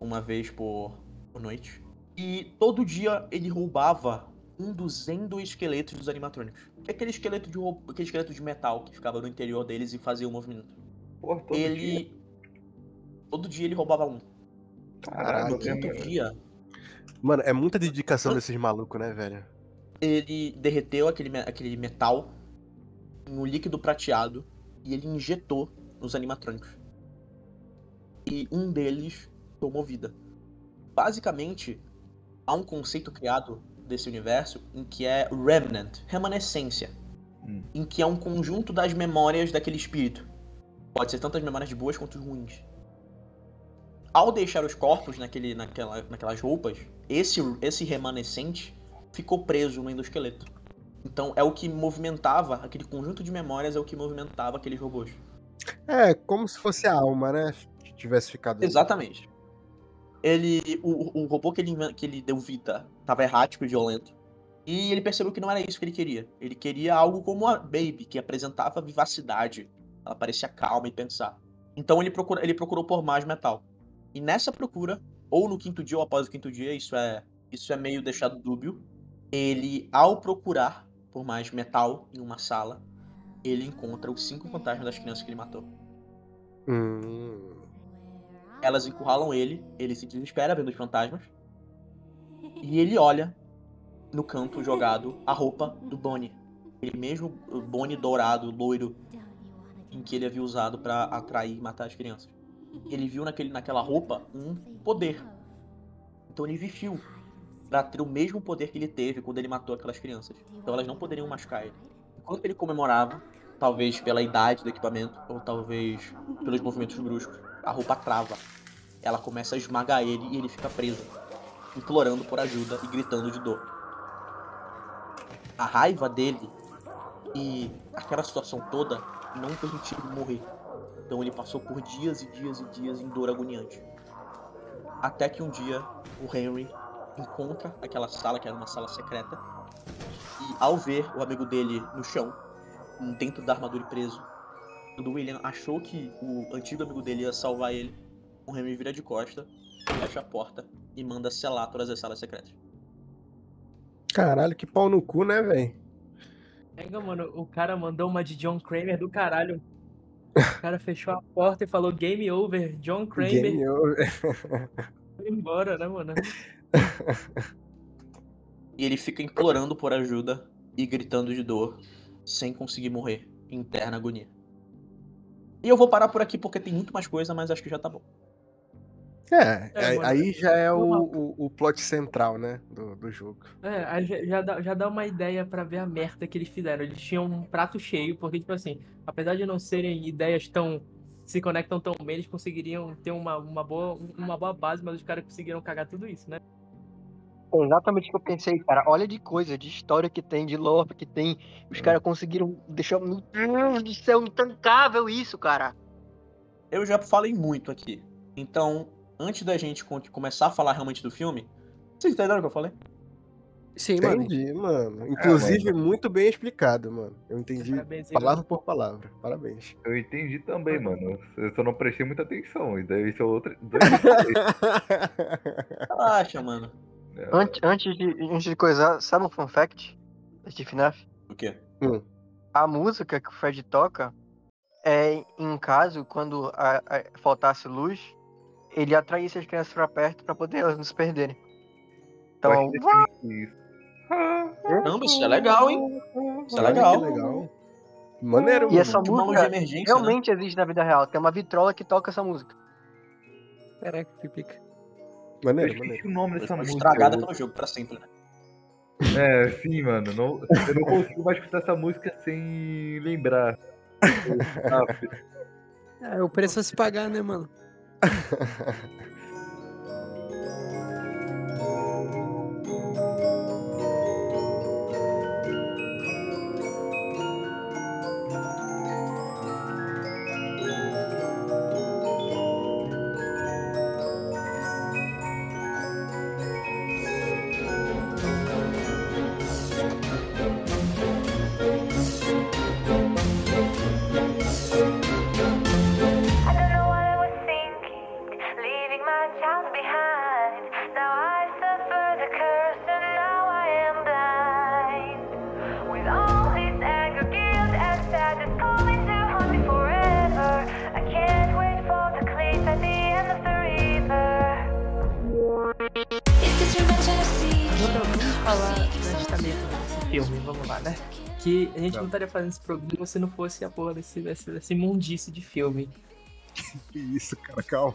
uma vez por, por noite e todo dia ele roubava um dos endoesqueletos dos animatrônicos. Que é aquele esqueleto de ro- aquele esqueleto de metal que ficava no interior deles e fazia o movimento. Porra, todo ele dia. todo dia ele roubava um. Caralho, No quinto né, dia Mano, é muita dedicação desses malucos, né, velho? ele derreteu aquele, aquele metal um líquido prateado e ele injetou nos animatrônicos. E um deles tomou vida. Basicamente, há um conceito criado desse universo em que é Remnant, remanescência, Hum. em que é um conjunto das memórias daquele espírito. Pode ser tanto as memórias boas quanto as ruins. Ao deixar os corpos naquele, naquela, naquelas roupas, esse, esse remanescente ficou preso no endoesqueleto. Então é o que movimentava, aquele conjunto de memórias é o que movimentava aqueles robôs. É, como se fosse a alma, né? Que tivesse ficado. Exatamente. Ele. O, o robô que ele, que ele deu vida tava errático e violento. E ele percebeu que não era isso que ele queria. Ele queria algo como a Baby, que apresentava vivacidade. Ela parecia calma e pensar. Então ele, procura, ele procurou por mais metal. E nessa procura, ou no quinto dia ou após o quinto dia, isso é, isso é meio deixado dúbio. Ele, ao procurar por mais metal em uma sala, ele encontra os cinco fantasmas das crianças que ele matou. Hum. Elas encurralam ele, ele se desespera vendo os fantasmas. E ele olha no canto jogado a roupa do Bonnie. Aquele mesmo Bonnie dourado, loiro, em que ele havia usado pra atrair e matar as crianças. Ele viu naquele, naquela roupa um poder. Então ele vestiu pra ter o mesmo poder que ele teve quando ele matou aquelas crianças. Então elas não poderiam machucar ele. Enquanto ele comemorava, talvez pela idade do equipamento, ou talvez pelos movimentos bruscos, a roupa trava. Ela começa a esmagar ele e ele fica preso, implorando por ajuda e gritando de dor. A raiva dele e aquela situação toda não permitiram ele morrer. Então ele passou por dias e dias e dias em dor agoniante. Até que um dia o Henry encontra aquela sala, que era uma sala secreta, e ao ver o amigo dele no chão, dentro da armadura e preso, quando o William achou que o antigo amigo dele ia salvar ele, o Remy vira de costa, fecha a porta e manda selar todas as salas secretas. Caralho, que pau no cu, né, velho? Pega, mano, o cara mandou uma de John Kramer do caralho. O cara fechou a porta e falou game over, John Kramer. Game over. Foi embora, né, mano? E ele fica implorando por ajuda e gritando de dor, sem conseguir morrer, em terna agonia. E eu vou parar por aqui porque tem muito mais coisa, mas acho que já tá bom. É, É, aí- mano, aí já é o, o, o plot central, né, do, do jogo. É, aí já, já dá, já dá uma ideia pra ver a merda que eles fizeram. Eles tinham um prato cheio, porque, tipo assim, apesar de não serem ideias tão. se conectam tão bem, eles conseguiriam ter uma, uma, boa, uma boa base, mas os caras conseguiram cagar tudo isso, né? É exatamente o que eu pensei, cara. Olha de coisa, de história que tem, de lore que tem. Os caras conseguiram deixar. Meu Deus do céu, intancável isso, cara. Eu já falei muito aqui. Então, antes da gente começar a falar realmente do filme, vocês entenderam o que eu falei? Sim, mano. Entendi, mano. Inclusive, muito bem explicado, mano. Eu entendi Parabéns, palavra por palavra. Parabéns. Eu entendi também, mano. Eu só não prestei muita atenção. E daí isso é outro. Relaxa, mano. Antes, antes, de, antes de coisar, sabe um fun fact de FNAF? O quê? A música que o Fred toca é em caso, quando a- a- faltasse luz, ele atraísse as crianças pra perto pra poder elas não se perderem. Então, Caramba, isso é legal, hein? Isso é legal. Que legal. Maneiro, e mano. essa música né? realmente existe na vida real. Tem uma vitrola que toca essa música. Caraca, que pica. Eu Maneiro, esqueci maneiro. o nome dessa música. estragada pelo jogo, pra sempre, né? É, sim, mano. Não, eu não consigo mais escutar essa música sem lembrar. Ah, É o preço a se pagar, né, mano? estaria fazendo esse programa se não fosse a porra desse, desse, desse de filme. Que isso, cara, calma.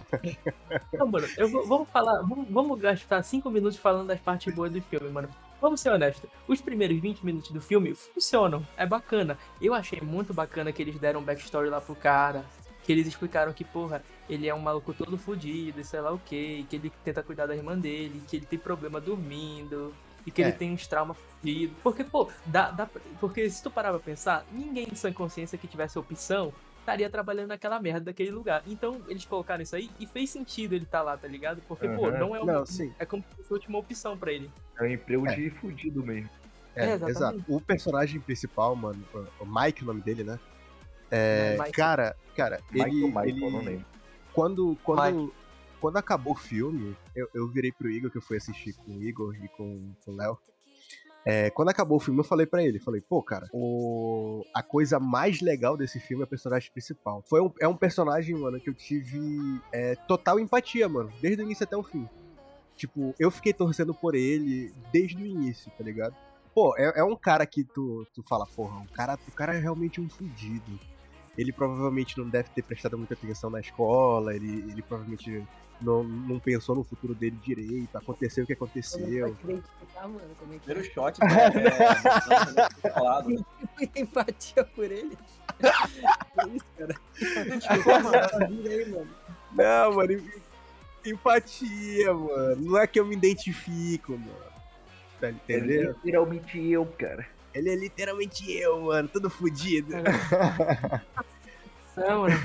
Não, mano, eu vou, vamos falar, vamos, vamos gastar 5 minutos falando das partes boas do filme, mano. Vamos ser honestos, os primeiros 20 minutos do filme funcionam, é bacana. Eu achei muito bacana que eles deram um backstory lá pro cara, que eles explicaram que, porra, ele é um maluco todo fudido, e sei lá o que, que ele tenta cuidar da irmã dele, que ele tem problema dormindo, e que É. ele tem uns traumas fudidos. Porque, pô, dá, dá, pra- porque se tu parar pra pensar, ninguém em sã consciência que tivesse opção estaria trabalhando naquela merda daquele lugar. Então, eles colocaram isso aí e fez sentido ele estar lá, tá ligado? Porque, pô, Aham. não é uma, Não, sim. é como se fosse a última opção pra ele. É um emprego É. de fudido mesmo. É, É, exato. O personagem principal, mano, o- Mike, o nome dele, né? É, Mike. cara, cara, Michael, ele, Michael, ele não lembro. quando quando quando acabou o filme, eu, eu virei pro Igor que eu fui assistir com o Igor e com, com o Léo. É, quando acabou o filme, eu falei pra ele, falei, pô, cara, o... a coisa mais legal desse filme é o personagem principal. Foi um, é um personagem, mano, que eu tive é, total empatia, mano, desde o início até o fim. Tipo, eu fiquei torcendo por ele desde o início, tá ligado? Pô, é, é um cara que tu, tu fala, porra, o cara, o cara é realmente um fudido. Ele provavelmente não deve ter prestado muita atenção na escola, ele, ele provavelmente não, não pensou no futuro dele direito, aconteceu o que aconteceu. mano, é Primeiro shot é, é, falado. Empatia por ele. Que isso, cara. Não, mano, em- empatia, mano. Não é que eu me identifico, mano. Tá entendendo? literalmente eu, cara. Ele é literalmente eu, mano, todo fudido. Não, mano.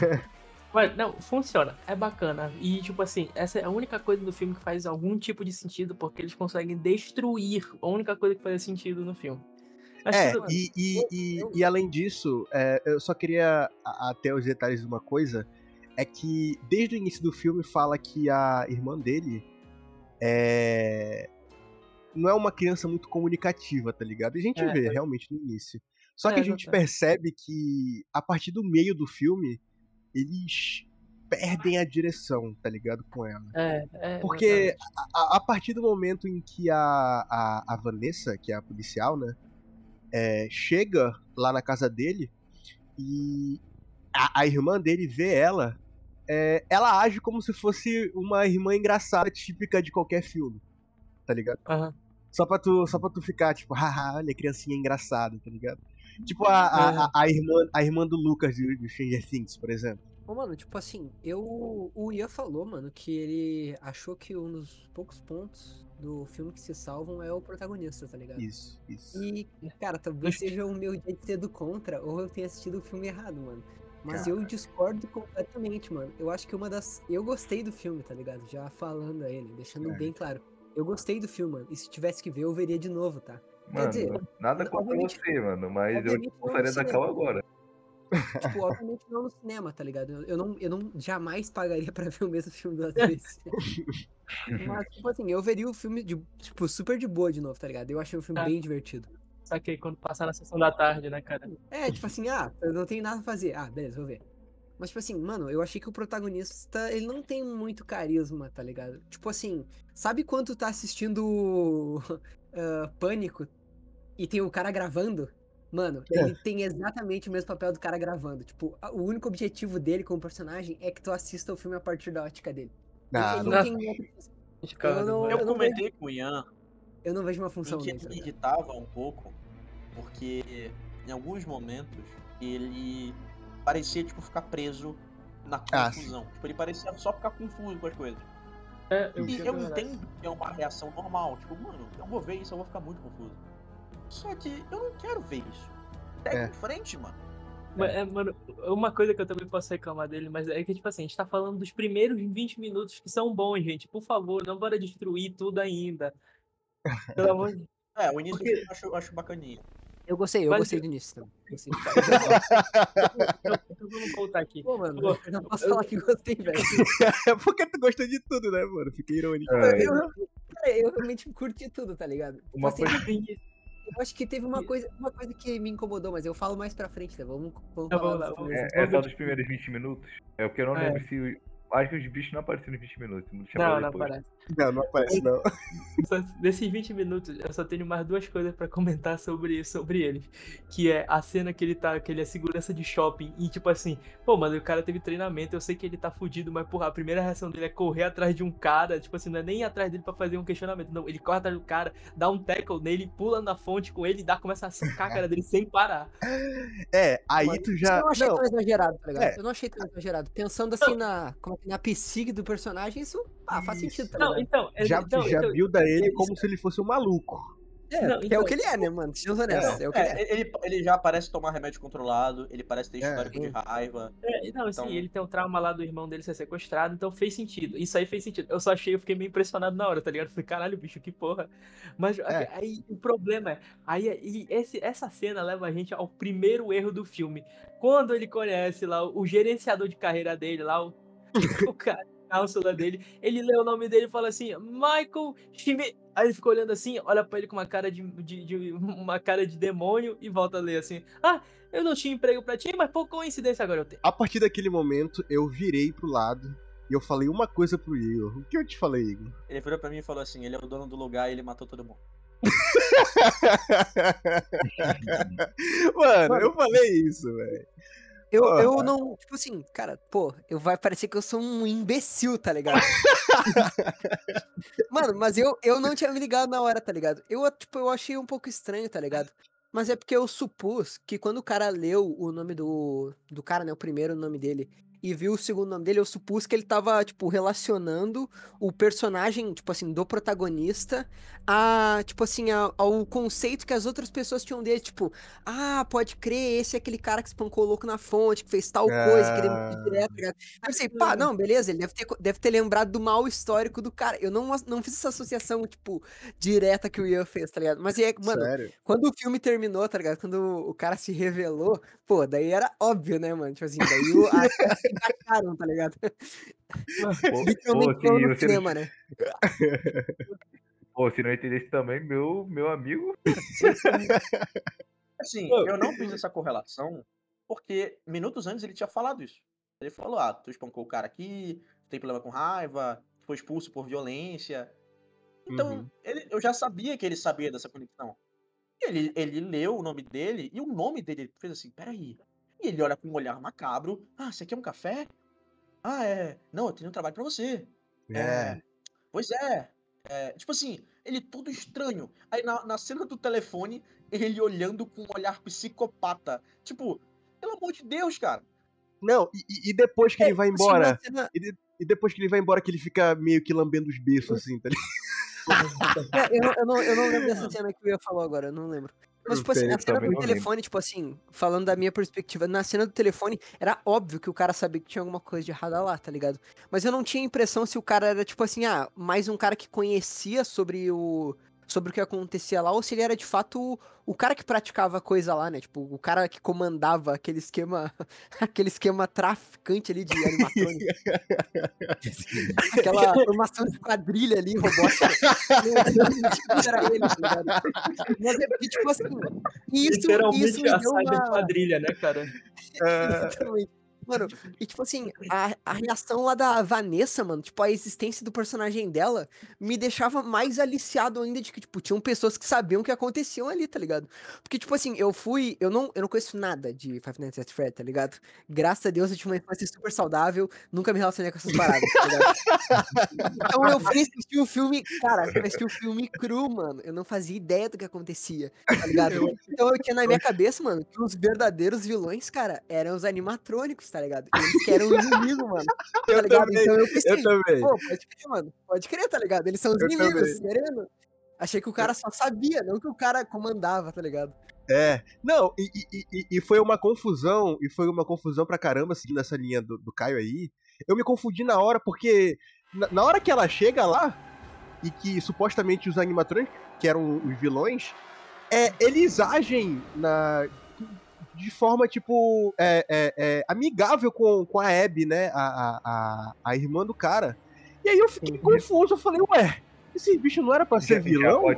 Mas, não, funciona, é bacana. E, tipo assim, essa é a única coisa do filme que faz algum tipo de sentido, porque eles conseguem destruir a única coisa que faz sentido no filme. Mas É, tudo- e, e, e, e além disso, é, eu só queria até os detalhes de uma coisa. É que desde o início do filme fala que a irmã dele é. Não é uma criança muito comunicativa, tá ligado? E a gente É, vê realmente no início. Só É, que a gente percebe que a partir do meio do filme, eles perdem a direção, tá ligado? Com ela. É, é, Porque a, a partir do momento em que a, a, a Vanessa, que é a policial, né, é, chega lá na casa dele e a, a irmã dele vê ela, é, ela age como se fosse uma irmã engraçada, típica de qualquer filme, tá ligado? Aham. Só pra tu, só pra tu ficar, tipo, haha, olha, criancinha engraçada, tá ligado? Tipo a, a, a, a irmã, a irmã do Lucas do, do Stranger Things, por exemplo. Ô, mano, tipo assim, eu. O Ian falou, mano, que ele achou que um dos poucos pontos do filme que se salvam é o protagonista, tá ligado? Isso, isso. E, cara, talvez seja o meu dia de ser do contra, ou eu tenha assistido o filme errado, mano. Mas eu discordo completamente, mano. Eu acho que uma das. Eu gostei do filme, tá ligado? Já falando a ele, deixando É. bem claro. Eu gostei do filme, mano. E se tivesse que ver, eu veria de novo, tá? Mano, dizer, nada contra você, mano, mas eu não gostaria da cal agora. Tipo, obviamente não no cinema, tá ligado? Eu, eu não, eu não jamais pagaria pra ver o mesmo filme duas vezes. Mas, tipo assim, eu veria o filme, de, tipo, super de boa de novo, tá ligado? Eu achei o filme Ah. bem divertido. Saquei quando passar na sessão da tarde, né, cara? É, tipo assim, ah, eu não tenho nada a fazer. Ah, beleza, vou ver. Mas, tipo assim, mano, eu achei que o protagonista, ele não tem muito carisma, tá ligado? Tipo assim, sabe quando tu tá assistindo ah, Pânico e tem o cara gravando? Mano, É. ele tem exatamente o mesmo papel do cara gravando. Tipo, o único objetivo dele como personagem é que tu assista o filme a partir da ótica dele. Ele- Ah, ele não- não tem outra Eu não-. Eu eu não comentei com o Ian Eu não vejo uma em função que nele, ele tá irritava um pouco, porque em alguns momentos ele parecia tipo ficar preso na Ah, confusão. tipo, ele parecia só ficar confuso com as coisas. É, eu E entendo, eu é entendo que é uma reação normal. Tipo, mano, eu vou ver isso, eu vou ficar muito confuso. Só que eu não quero ver isso. Segue É. em frente, mano. Mas, é, mano, uma coisa que eu também posso reclamar dele, mas é que, tipo assim, a gente tá falando dos primeiros 20 minutos que são bons, gente. Por favor, não bora destruir tudo ainda. Pelo amor de É, o início Porque- do filme eu acho, eu acho bacaninho. Eu gostei, eu Mas gostei eu- do início. Então, então vamos voltar aqui. Pô, mano, Pô, eu não posso falar que gostei, velho. É porque tu gosta de tudo, né, mano? Fica irônico. É, Eu, cara, eu realmente curti tudo, tá ligado? Tipo Uma assim, coisa- eu acho que teve uma coisa, uma coisa que me incomodou, mas eu falo mais pra frente, né? Vamos, vamos Tá, falar vamos lá, dos vamos primeiros É, é só dos primeiros 20 minutos. É porque eu não É. lembro se. Acho que os bichos não apareceram nos 20 minutos. Não, Não, não parece. Não, não aparece, não. Só- Desses 20 minutos, eu só tenho mais duas coisas pra comentar sobre, sobre eles. Que é a cena que ele tá, que ele é segurança de shopping. E tipo assim, pô, mano, o cara teve treinamento, eu sei que ele tá fudido, mas porra, a primeira reação dele é correr atrás de um cara. Tipo assim, não é nem atrás dele pra fazer um questionamento. Não, ele corre atrás do cara, dá um tackle nele, pula na fonte com ele e dá, começa a socar a cara dele sem parar. É, aí Mano, tu já. Eu não achei Não, tão exagerado, tá ligado? É. Eu não achei tão exagerado. Pensando assim na, como é na psique do personagem, isso ah, faz Isso. sentido, tá Não, então, é- já, então, já então, builda ele isso- como se ele fosse um maluco. É, Não, que é então- o que ele é, né, mano? Sejamos honestos, é, o que ele é. É, ele, ele já parece tomar remédio controlado, ele parece ter É. histórico de raiva. É, não, assim, Então- ele tem um trauma lá do irmão dele ser sequestrado, então fez sentido. Isso aí fez sentido. Eu só achei, eu fiquei meio impressionado na hora, tá ligado? Falei, caralho, bicho, que porra. Mas É. aí o problema é, aí e esse, essa cena leva a gente ao primeiro erro do filme. Quando ele conhece lá o, o gerenciador de carreira dele, lá o, o cara, a cápsula dele, ele lê o nome dele e fala assim, Michael Schmidt. Aí ele fica olhando assim, olha pra ele com uma cara de, de- de- uma cara de demônio e volta a ler assim, ah, eu não tinha emprego pra ti, mas por coincidência agora eu tenho. A partir daquele momento, eu virei pro lado e eu falei uma coisa pro Igor. O que eu te falei, Igor? Ele virou pra mim e falou assim: ele é o dono do lugar e ele matou todo mundo. Mano, eu falei isso, velho. Eu, eu não, tipo assim, cara, pô, eu vai parecer que eu sou um imbecil, tá ligado? Mano, mas eu, eu não tinha me ligado na hora, tá ligado? Eu, tipo, eu achei um pouco estranho, tá ligado? Mas é porque eu supus que quando o cara leu o nome do, do cara, né, o primeiro nome dele, e vi o segundo nome dele, eu supus que ele tava, tipo, relacionando o personagem, tipo assim, do protagonista a, tipo assim, a- ao conceito que as outras pessoas tinham dele, tipo, ah, pode crer, esse é aquele cara que espancou o louco na fonte, que fez tal coisa, que ele Ah. me direto, tá ligado? Eu pensei, pá, não, beleza, ele deve ter, deve ter lembrado do mal histórico do cara. Eu não, não fiz essa associação, tipo, direta que o Ian fez, tá ligado? Mas é, mano, Sério? quando o filme terminou, tá ligado? Quando o cara se revelou, pô, daí era óbvio, né, mano? Tipo assim, daí o, a, encaixaram, tá ligado? Pô, Literalmente pô, falando se no não- né? Pô, se não entendesse também, meu, meu amigo. Assim, Pô. eu não fiz essa correlação porque minutos antes ele tinha falado isso. Ele falou, ah, tu espancou o cara aqui, tu tem problema com raiva, tu foi expulso por violência. Então, Uhum. ele, eu já sabia que ele sabia dessa conexão. Ele, ele leu o nome dele e o nome dele ele fez assim, peraí. E ele olha com um olhar macabro. Ah, você quer um café? Ah, é. Não, eu tenho um trabalho pra você. É. Pois é. É, Tipo assim, ele todo estranho. Aí na, na cena do telefone, ele olhando com um olhar psicopata. Tipo, pelo amor de Deus, cara. Não, e- e, depois que ele vai Assim, embora, na cena- e, de- e depois que ele vai embora, que ele fica meio que lambendo os beiços, assim, tá ligado? É, eu, não, eu, não, eu não lembro dessa cena que o Ian falou agora, eu não lembro. Mas, tipo assim, na cena do telefone, tipo assim, falando da minha perspectiva, na cena do telefone, era óbvio que o cara sabia que tinha alguma coisa de errada lá, tá ligado? Mas eu não tinha impressão se o cara era, tipo assim, ah, mais um cara que conhecia sobre o. Sobre o que acontecia lá, ou se ele era de fato o, o cara que praticava a coisa lá, né? Tipo, o cara que comandava aquele esquema. aquele esquema traficante ali de animatrônico. Aquela formação de quadrilha ali, robótica. era ele, tá ligado? Mas é porque, tipo assim, isso, Literalmente isso me deu uma... quadrilha, né, cara? Exatamente. Mano, e tipo assim, a, a reação lá da Vanessa, mano, tipo, a existência do personagem dela me deixava mais aliciado ainda de que, tipo, tinham pessoas que sabiam o que aconteciam ali, tá ligado? Porque, tipo assim, eu fui. Eu não, eu não conheço nada de Five Nights at Freddy, tá ligado? Graças a Deus eu tive uma infância super saudável, nunca me relacionei com essas paradas, tá ligado? Então eu fui assistir o filme, cara, eu fui assistir o filme cru, mano. Eu não fazia ideia do que acontecia, tá ligado? Então eu tinha na minha cabeça, mano, que os verdadeiros vilões, cara, eram os animatrônicos, tá ligado? Eles que eram o inimigo, mano. Tá Eu ligado? também, então eu Eu pensei, também. pô, pode crer, mano. Pode crer, tá ligado? Eles são os Eu inimigos, sereno. Achei que o cara só sabia, não que o cara comandava, tá ligado? É. Não, e, e- e- e foi uma confusão, e foi uma confusão pra caramba, seguindo essa linha do, do Caio aí. Eu me confundi na hora, porque na, na hora que ela chega lá, e que supostamente os animatrônicos, que eram os vilões, é, eles agem na, de forma, tipo, é, é, é, amigável com, com a Abby, né? A, a, a, a irmã do cara. E aí eu fiquei confuso, eu falei, ué, esse bicho não era pra ser Já- vilão? Já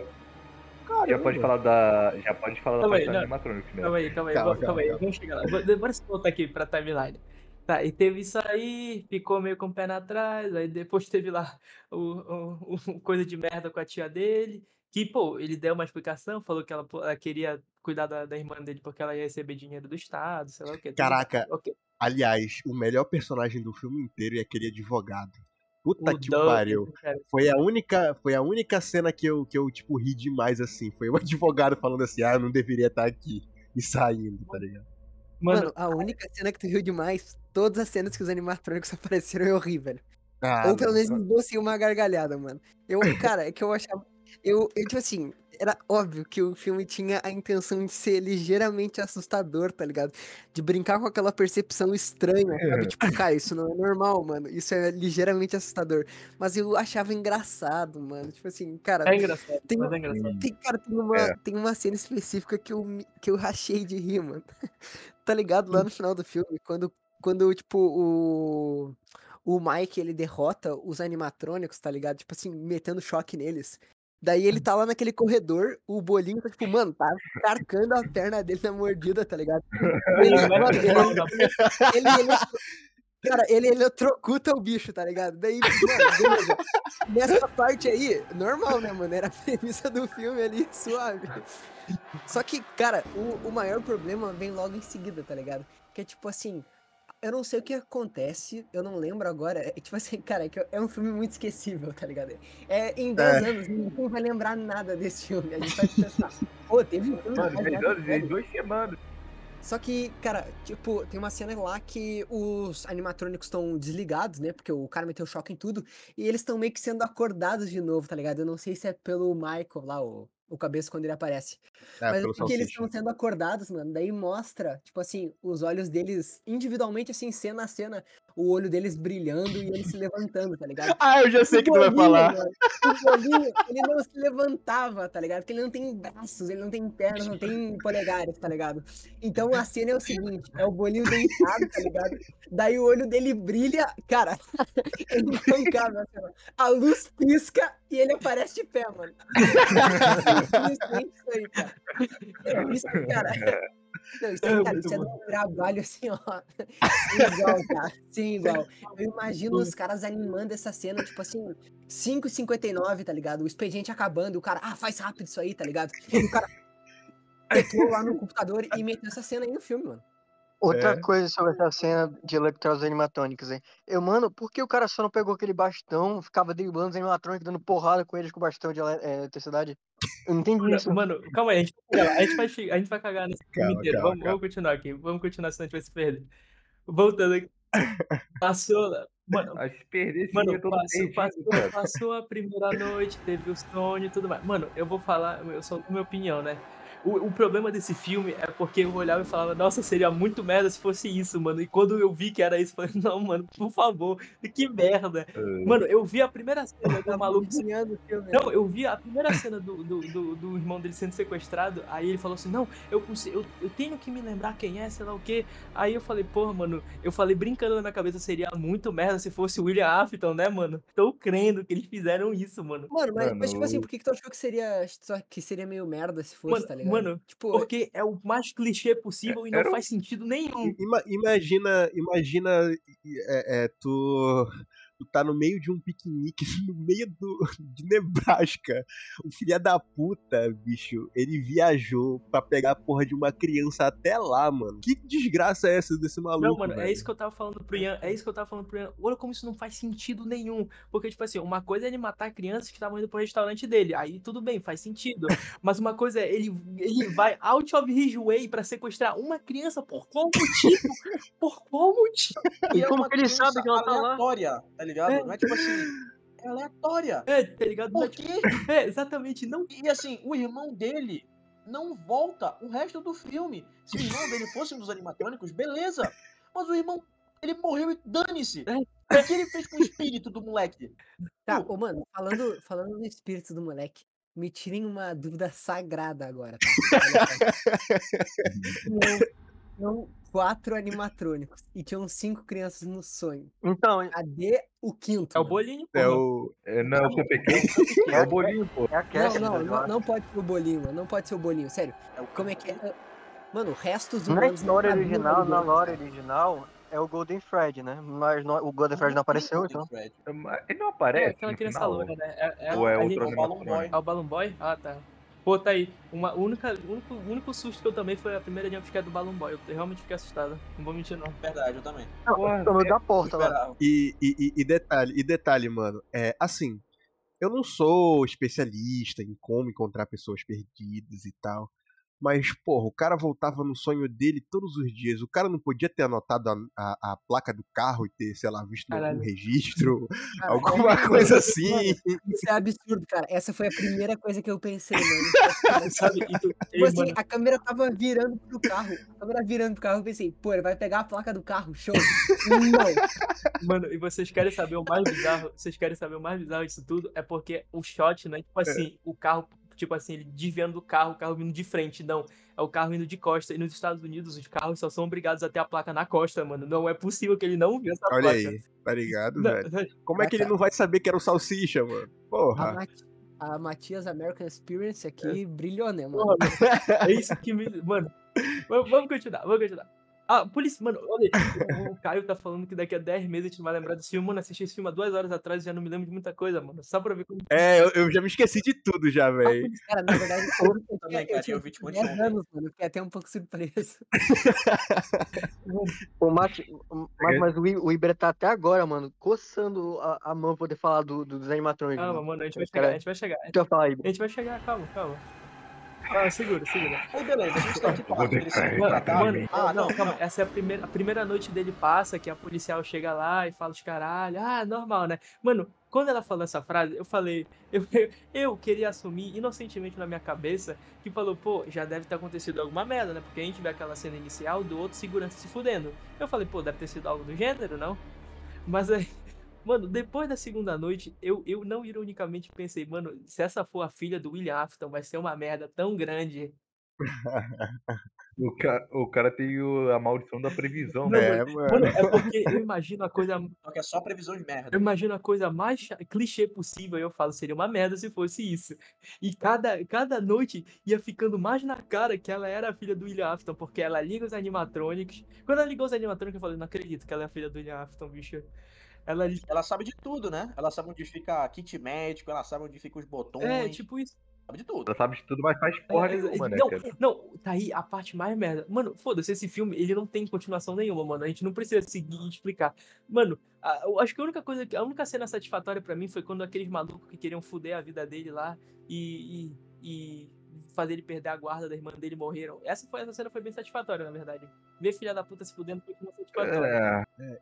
pode, já pode falar da. Já pode falar da Calma aí, parte não. animatrônicos, né? Calma aí, calma aí, Calma, calma, calma, aí, calma. vamos chegar lá. Bora se voltar aqui pra timeline. Tá, e teve isso aí, ficou meio com o pé atrás, aí depois teve lá o, o, o coisa de merda com a tia dele, que, pô, ele deu uma explicação, falou que ela, ela queria cuidar da, da irmã dele porque ela ia receber dinheiro do Estado, sei lá o quê. Caraca, ok. Aliás, o melhor personagem do filme inteiro é aquele advogado. Puta O que Doug, pariu. cara, Foi a única, foi a única cena que eu, que eu tipo ri demais assim. Foi o advogado falando assim: "Ah, eu não deveria estar aqui" e saindo, tá ligado? Mano, a única cena que tu riu demais, todas as cenas que os animatrônicos apareceram eu ri, velho. Ah, Ou pelo não. menos me deu assim uma gargalhada, mano. Eu, cara, é que eu achava. Eu, eu, tipo assim, era óbvio que o filme tinha a intenção de ser ligeiramente assustador, tá ligado? De brincar com aquela percepção estranha, sabe? Tipo, cara, isso não é normal, mano. Isso é ligeiramente assustador. Mas eu achava engraçado, mano. Tipo assim, cara. É engraçado, Tem, mas é engraçado. tem, cara, tem uma, É. tem uma cena específica que eu, que eu rachei de rir, mano. tá ligado? Lá no final do filme, quando, quando tipo, o, o Mike, ele derrota os animatrônicos, tá ligado? Tipo assim, metendo choque neles. Daí ele tá lá naquele corredor, o bolinho tá, tipo, mano, tá carcando a perna dele na mordida, tá ligado? Ele, mano, ele, ele, ele, Cara, ele eletrocuta o bicho, tá ligado? Daí, mano, beleza. Nessa parte aí, normal, né, mano? Era a premissa do filme ali, suave. Só que, cara, o, o maior problema vem logo em seguida, tá ligado? Que é tipo assim, eu não sei o que acontece, eu não lembro agora. É tipo assim, cara, é, é um filme muito esquecível, tá ligado? É, em 10 anos, ninguém vai lembrar nada desse filme. A gente vai pensar, pô, teve um filme Mano, mais 10 nada anos, sério. em duas semanas. Só que, cara, tipo, tem uma cena lá que os animatrônicos estão desligados, né? Porque o cara meteu choque em tudo. E eles estão meio que sendo acordados de novo, tá ligado? Eu não sei se é pelo Michael lá, o, o cabeça quando ele aparece. É, Mas é porque eles estão sendo acordados, mano. Daí mostra, tipo assim, os olhos deles individualmente, assim, cena a cena, o olho deles brilhando e eles se levantando, tá ligado? Ah, eu já sei o que tu vai falar. mano, o bolinho, ele não se levantava, tá ligado? Porque ele não tem braços, ele não tem pernas, não tem polegares, tá ligado? Então a cena é o seguinte, é o bolinho deitado, tá ligado? Daí o olho dele brilha, cara, é intancável, ó. a luz pisca e ele aparece de pé, mano. Simplesmente isso aí, cara. É, Isso, cara. Não, isso, É cara, isso é um trabalho assim, ó. Sem igual, cara. Sem igual. Eu imagino os caras animando essa cena, tipo assim, 5h59, tá ligado? O expediente acabando, o cara, ah, faz rápido isso aí, tá ligado? E o cara entrou lá no computador e meteu essa cena aí no filme, mano. Outra É. coisa sobre essa cena de eletrodos animatrônicos, hein? Eu, mano, por que o cara só não pegou aquele bastão, ficava driblando os animatrônicos, dando porrada com eles com o bastão de eh, eletricidade? Eu não entendi isso. Mano, calma aí, a gente vai cagar, a gente vai, a gente vai cagar nesse Calma, inteiro. calma, vamos, calma. vamos continuar aqui, vamos continuar, senão a gente vai se perder. Voltando aqui. Passou. Mano, Mano, todo passou, passou, passou a primeira noite, teve o sonho e tudo mais. Mano, eu vou falar, eu só minha opinião, né? O, o problema desse filme é porque eu olhava e falava, nossa, seria muito merda se fosse isso, mano. E quando eu vi que era isso, eu falei, não, mano, por favor, que merda. Mano, eu vi a primeira cena do maluco filme. não, eu vi a primeira cena do, do, do, do irmão dele sendo sequestrado, aí ele falou assim, não, eu, consigo, eu, eu tenho que me lembrar quem é, sei lá o quê. Aí eu falei, porra, mano, eu falei brincando na minha cabeça, seria muito merda se fosse o William Afton, né, mano? Tô crendo que eles fizeram isso, mano. Mano, mas, Mano, mas, tipo assim, por que, que tu achou que seria, só que seria meio merda se fosse, Mano, tá ligado? Mano, tipo, Porque é o mais clichê possível e não Era um- faz sentido nenhum. Ima- imagina, imagina é, é, tu, tu tá no meio de um piquenique, no meio do, de Nebraska. O filho da puta, bicho, ele viajou pra pegar a porra de uma criança até lá, mano. Que desgraça é essa desse maluco, Não, mano, é velho? isso que eu tava falando pro Ian. É isso que eu tava falando pro Ian. Olha como isso não faz sentido nenhum. Porque, tipo assim, uma coisa é ele matar crianças que estavam indo pro restaurante dele. Aí tudo bem, faz sentido. Mas uma coisa é ele, ele vai out of his way pra sequestrar uma criança por qual motivo? por qual motivo? E é como que ele sabe que ela tá lá? aleatória, tá ligado? É. Não é tipo assim, é aleatória. É, tá ligado? Não é, Por tipo- quê? é, exatamente. Não E assim, o irmão dele não volta o resto do filme. Se o irmão dele fosse um dos animatrônicos, beleza. Mas o irmão, ele morreu e dane-se. É. O que ele fez com o espírito do moleque? Tá, ô, mano, falando, falando do espírito do moleque, me tirem uma dúvida sagrada agora, tá? Olha só. Quatro animatrônicos e tinham cinco crianças no sonho. Então, Cadê o quinto? é o bolinho, É o. É, não é o cupcake? É o bolinho, pô. é a Não, Cassie, não, eu não, não pode ser o bolinho, mano. Não pode ser o bolinho, sério. É o Como é que é? Mano, o resto dos Na não história original, tá na lore original, é o Golden Fred, né? Mas não- o Golden Fred não apareceu, então. Ele não É aparece aquela no criança final? loura, né? É, é, Ou é É o Balloon Boy. É o Balloon Boy? Ah, tá. Pô, tá aí. Uma única, o único, único susto que eu tomei foi a primeira jumpscare do Balloon Boy. Eu realmente fiquei assustado. Não vou mentir, não. Verdade, eu também. Não, Porra, no meio da porta lá. E, e, e- e detalhe, e detalhe, mano, é assim, eu não sou especialista em como encontrar pessoas perdidas e tal. Mas, porra, o cara voltava no sonho dele todos os dias. O cara não podia ter anotado a, a, a placa do carro e ter, sei lá, visto em algum Caralho. registro, Cara, alguma é- coisa assim. Isso é absurdo, cara. Essa foi a primeira coisa que eu pensei, mano. Sabe? E tu, Tipo assim, mano, a câmera tava virando pro carro. A câmera virando pro carro, eu pensei, pô, ele vai pegar a placa do carro, show. Não. mano, e vocês querem saber o mais bizarro? Vocês querem saber o mais bizarro disso tudo? É porque o shot, né? Tipo assim, o carro, tipo assim, ele desviando do carro, o carro vindo de frente. Não, é o carro indo de costa. E nos Estados Unidos, os carros só são obrigados a ter a placa na costa, mano. Não é possível que ele não viu essa Olha placa. aí, tá ligado, Não, velho? Como é que ele não vai saber que era o Salsicha, mano? Porra. A Matias American Experience aqui brilhou, né, mano? Porra, mano, é isso que me. Mano, vamos continuar, vamos continuar. Ah, por isso, mano, olha, o, o Caio tá falando que daqui a 10 meses a gente não vai lembrar desse filme. Mano, assisti esse filme há duas horas atrás e já não me lembro de muita coisa, mano. Só pra ver como. É, eu, eu já me esqueci de tudo já, velho. Cara, na verdade, eu, eu, também, eu cara, tinha eu vi, tipo, 10 anteontem. anos, mano. Eu fiquei até um pouco surpreso. O Mati, o- mas, mas o, o Ibra tá até agora, mano, coçando a, a mão pra poder falar do, do- dos animatrônicos. Calma, mano. mano, a gente vai chegar, cara- a gente vai chegar. Deixa eu falar, Ibra. A gente vai chegar, calma, calma. Ah, segura, segura. Aí beleza, a gente tá aqui sendo ele Mano, Ah, não, calma. Essa é a primeira, a primeira noite dele passa, que a policial chega lá e fala os caralho. Ah, normal, né? Mano, quando ela falou essa frase, eu falei. Eu, eu, eu queria assumir inocentemente na minha cabeça que falou, pô, já deve ter acontecido alguma merda, né? Porque a gente vê aquela cena inicial do outro segurança se fudendo. Eu falei, pô, deve ter sido algo do gênero, não? Mas aí. Mano, depois da segunda noite, eu, eu não ironicamente pensei, mano, se essa for a filha do William Afton, vai ser uma merda tão grande. O cara, o cara tem o- a maldição da previsão, Não, né? É, Mano, mano. é porque eu imagino a coisa Só que é só previsão de merda. Eu imagino a coisa mais clichê possível. e Eu falo, seria uma merda se fosse isso. E cada, cada noite ia ficando mais na cara que ela era a filha do William Afton, porque ela liga os animatronics. Quando ela ligou os animatronics, eu falei, não acredito que ela é a filha do William Afton, bicho. Ela. Ela sabe de tudo, né? Ela sabe onde fica kit médico, ela sabe onde fica os botões. É, tipo isso. Sabe de tudo. Ela sabe de tudo, mas faz porra É, nenhuma, né, não, não, tá aí a parte mais merda. Mano, foda-se, esse filme, ele não tem continuação nenhuma, mano. A gente não precisa seguir e explicar. Mano, a- eu acho que a única coisa, a única cena satisfatória pra mim foi quando aqueles malucos que queriam fuder a vida dele lá e, e, e fazer ele perder a guarda da irmã dele morreram. Essa, foi, essa cena foi bem satisfatória, na verdade. Ver filha da puta se fudendo foi uma satisfatória. É,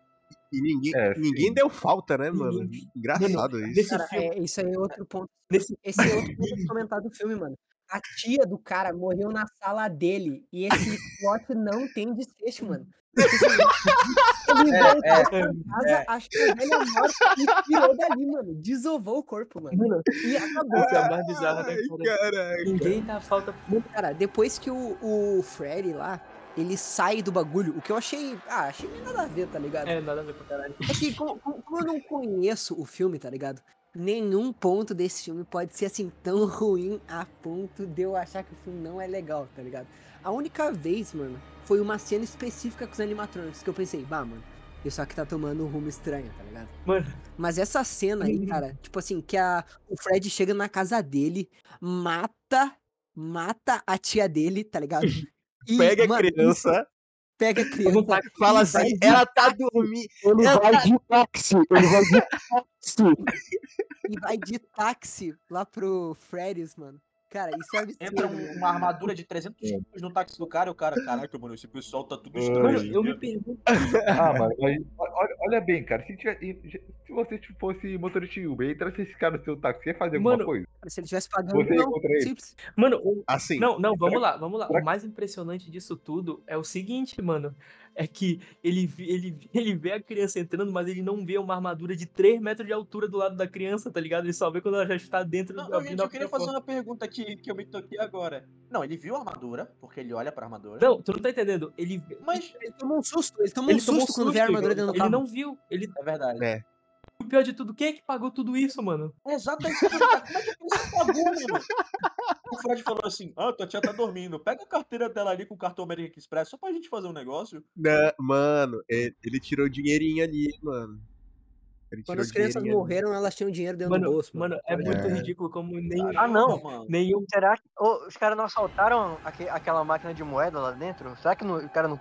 E ninguém, É, ninguém deu falta, né, mano? Ninguém- Engraçado Mano, isso. Cara, filme. é, isso aí é outro ponto. Nesse... Esse é outro ponto comentar do filme, mano. A tia do cara morreu na sala dele e esse plot não tem desfecho, mano. Porque, assim, Ele É, voltou é, pra casa, é. achou a velha morta e tirou dali, mano. Desovou o corpo, mano. Mano, E acabou. essa é a mais né, cara? caraca. Ninguém dá falta. Cara, depois que o, o Freddy lá, ele sai do bagulho, o que eu achei. Ah, achei meio nada a ver, tá ligado? É, nada a ver com caralho. É que como, como- eu não conheço o filme, tá ligado? Nenhum ponto desse filme pode ser assim tão ruim a ponto de eu achar que o filme não é legal, tá ligado? A única vez, mano, foi uma cena específica com os animatronics que eu pensei, bah, mano, isso aqui tá tomando um rumo estranho, tá ligado? Mano, Mas essa cena aí, cara, tipo assim, que a, o Fred chega na casa dele, mata, mata a tia dele, tá ligado? E, Pega a mano, isso- criança, pega a criança. tá- fala assim, ela tá dormindo. Ele vai tá- de táxi, ele vai de táxi. E vai de táxi lá pro Freddy's, mano. Cara, isso é absurdo. Entra um- uma armadura de 300 quilos no táxi do cara e o cara, caraca, mano, esse pessoal tá tudo estranho. mano, eu me pergunto. Ah, mas, mas olha, olha bem, cara. Se, tiver- se você tipo, fosse motorista de Uber e entrasse esse cara no seu táxi, você ia fazer alguma Mano, coisa? Se ele tivesse pagando, Você não. Simples. Mano, o- Assim, Não, não, vamos lá, vamos lá. O mais impressionante disso tudo é o seguinte, mano. É que ele, ele, ele vê a criança entrando, mas ele não vê uma armadura de 3 metros de altura do lado da criança, tá ligado? Ele só vê quando ela já está dentro Não, do não, gente, eu queria fazer porta. uma pergunta aqui que eu me toquei agora. Não, ele viu a armadura, porque ele olha pra armadura. Não, tu não tá entendendo. Ele, Mas Ele tomou um susto, ele tomou ele um tomou susto quando vê a susto, armadura dentro do Ele carro. não viu. Ele, é verdade. É. o pior de tudo, quem é que pagou tudo isso, mano? É exatamente. Como é que a criança pagou, mano? O Fred falou assim: Ah, tua tia tá dormindo. Pega a carteira dela ali com o cartão American Express só pra gente fazer um negócio. né, mano, ele, ele tirou dinheirinho ali, mano. Ele Quando as crianças morreram, elas tinham dinheiro dentro Mano, do bolso. mano, é Tá muito ridículo como nenhum, Ah, não. Mano. nenhum Será que ô, os caras não assaltaram aque- aquela máquina de moeda lá dentro? Será que não- o, cara não, o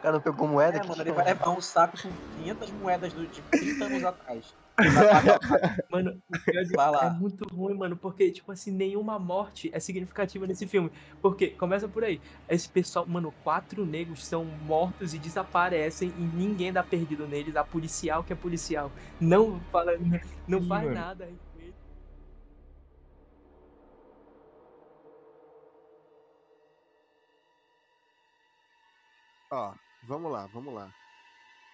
cara não pegou moeda? É, mano, ele vai levar um saco com 500 moedas do, de 30 anos atrás. Mano, o pior de- Vai lá. é muito ruim, mano, porque, tipo assim, nenhuma morte é significativa nesse filme. Porque, começa por aí, esse pessoal, mano, quatro negros são mortos e desaparecem e ninguém dá perdido neles. A policial que é policial não fala, não Sim, faz mano. nada. Ó, vamos lá, vamos lá.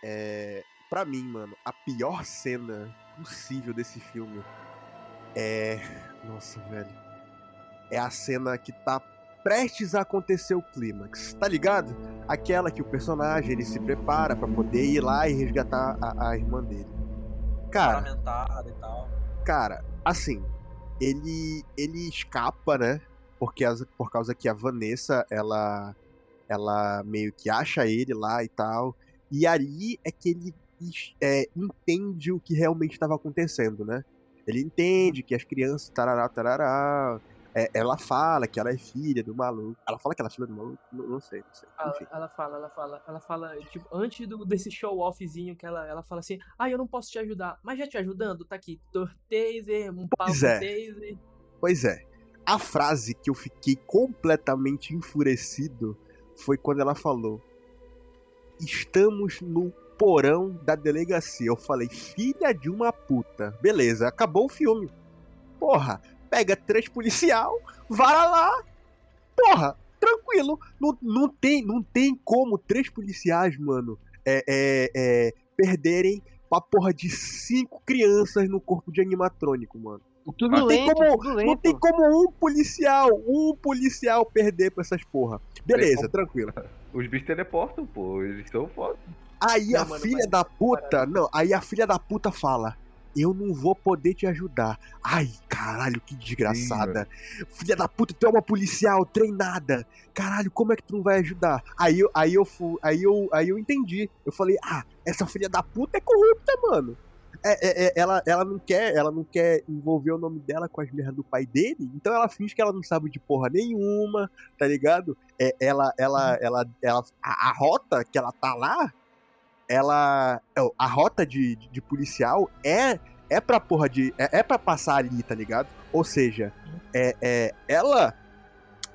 É, pra mim, mano, a pior cena possível desse filme é. Nossa, velho. É a cena que tá prestes a acontecer o clímax, tá ligado? Aquela que o personagem ele se prepara pra poder ir lá e resgatar a, a irmã dele. Cara, e tal. cara, assim, ele ele escapa, né? Porque as, por causa que a Vanessa, ela ela meio que acha ele lá e tal. E ali é que ele é, entende o que realmente estava acontecendo, né? Ele entende que as crianças, tarará, tarará. é, ela fala que ela é filha do maluco. Ela fala que ela é filha do maluco? Não, não sei, não sei. Ela, ela fala, ela fala, ela fala, tipo, antes do, desse show offzinho que ela, ela fala assim, ah, eu não posso te ajudar, mas já te ajudando, tá aqui, tor taser, um pau Pois é. taser. Pois é. A frase que eu fiquei completamente enfurecido foi quando ela falou: Estamos no porão da delegacia. Eu falei, filha de uma puta. Beleza, acabou o filme. Porra, pega três policial, vara lá. Porra, tranquilo. Não, não, tem, não tem como três policiais, mano, é, é, é, perderem pra porra de cinco crianças no corpo de animatrônico, mano. Tudo Não tem, lento, como, tudo não tem como um policial, um policial perder pra essas porra. Beleza, Tem tranquilo. Os bichos teleportam, pô. Eles são foda. Aí Não, a mano, filha da puta, não, aí a filha da puta fala: Eu não vou poder te ajudar. Ai, caralho, que desgraçada. filha da puta, tu é uma policial treinada. Caralho, como é que tu não vai ajudar? Aí, eu- aí eu fui, aí eu, aí eu entendi. Eu falei: "Ah, essa filha da puta é corrupta, mano." É, é, é, ela, ela não quer, ela não quer envolver o nome dela com as merdas do pai dele, então ela finge que ela não sabe de porra nenhuma, tá ligado? É, ela, ela, ela, ela, a, a rota que ela tá lá, ela, é, a rota de, de, policial é, é pra porra de, é, é pra passar ali, tá ligado? Ou seja, é, é, ela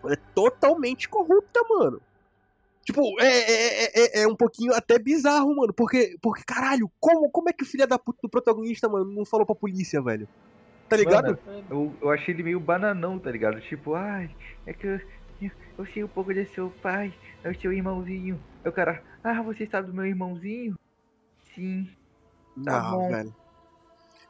é totalmente corrupta, mano. Tipo, é, é, é, é- é um pouquinho até bizarro, mano. Porque, porque caralho, como, como é que o filho da puta do protagonista, mano, não falou pra polícia, velho? Tá ligado? Mano, eu, eu achei ele meio bananão, tá ligado? Tipo, ai, é que eu, eu, eu sei um pouco de seu pai, é o seu irmãozinho. Aí o cara, ah, você sabe do meu irmãozinho? Sim. tá não, bom. velho.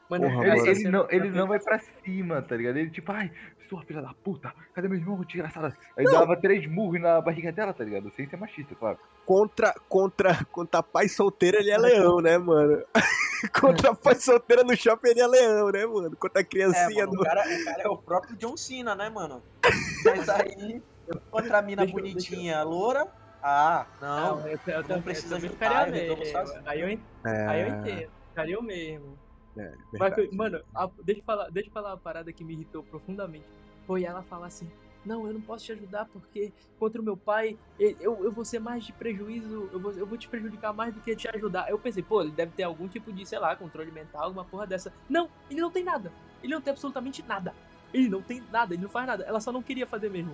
Mano, Porra, Ele, mano. ele cena não, ele não vai pra cima, tá ligado? Ele tipo, ai, sua filha da puta, cadê meu irmão, desgraçada? Aí Não. dava três murros na barriga dela, tá ligado? Sem ser machista, claro. Contra, contra, contra pai solteiro ele é leão, né, mano? contra pai solteira no shopping ele é leão, né, mano? Contra a É, criancinha mano, do. o, cara, o cara é o próprio John Cena, né, mano? Mas aí, contra a mina Deixa eu- bonitinha, loura, ah, não. Não, eu, eu, não também- precisa eu eu mesmo. sozinho. Aí eu, É, aí eu entendo. Ficaria eu mesmo. é, Mas, verdade. que- mano, a- deixa, eu falar, deixa eu falar uma parada que me irritou profundamente. Foi ela falar assim: Não, eu não posso te ajudar porque contra o meu pai eu, eu vou ser mais de prejuízo, eu vou, eu vou te prejudicar mais do que te ajudar. Eu pensei, pô, ele deve ter algum tipo de, sei lá, controle mental, alguma porra dessa. Não, ele não tem nada. Ele não tem absolutamente nada. Ele não tem nada, ele não faz nada. Ela só não queria fazer mesmo.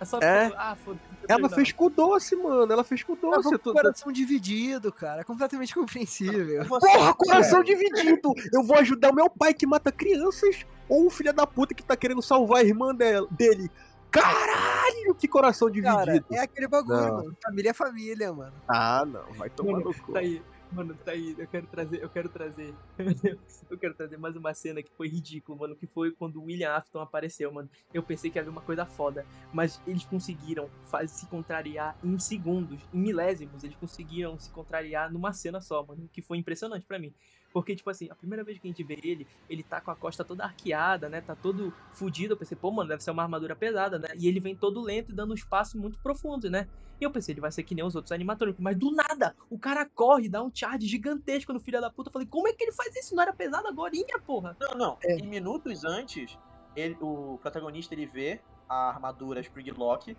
Ela só É. ah, quero Ela fez com o doce, mano. Ela fez com doce. com eu o tô- coração dividido, cara. Completamente compreensível. Porra, coração dividido! Eu vou ajudar o meu pai que mata crianças ou o filho da puta que tá querendo salvar a irmã dele. Caralho, que coração Cara, dividido. é aquele bagulho, Não. mano. Família é família, mano. Ah, não, vai tomar no cu. tá aí, mano, tá aí. Eu quero trazer, eu quero trazer. eu quero trazer mais uma cena que foi ridículo, mano. Que foi quando o William Afton apareceu, mano. Eu pensei que ia haver uma coisa foda. Mas eles conseguiram faz, se contrariar em segundos, em milésimos. Eles conseguiram se contrariar numa cena só, mano. Que foi impressionante pra mim. Porque, tipo assim, a primeira vez que a gente vê ele, ele tá com a costa toda arqueada, né? Tá todo fudido. Eu pensei, pô, mano, deve ser uma armadura pesada, né? E ele vem todo lento e dando um espaço muito profundo, né? E eu pensei, ele vai ser que nem os outros animatrônicos. Mas do nada, o cara corre, dá um charge gigantesco no filho da puta. Eu falei, como é que ele faz isso? Não era pesado agorinha, porra? Não, não. É. Em minutos antes, ele- o protagonista ele vê a armadura Springlock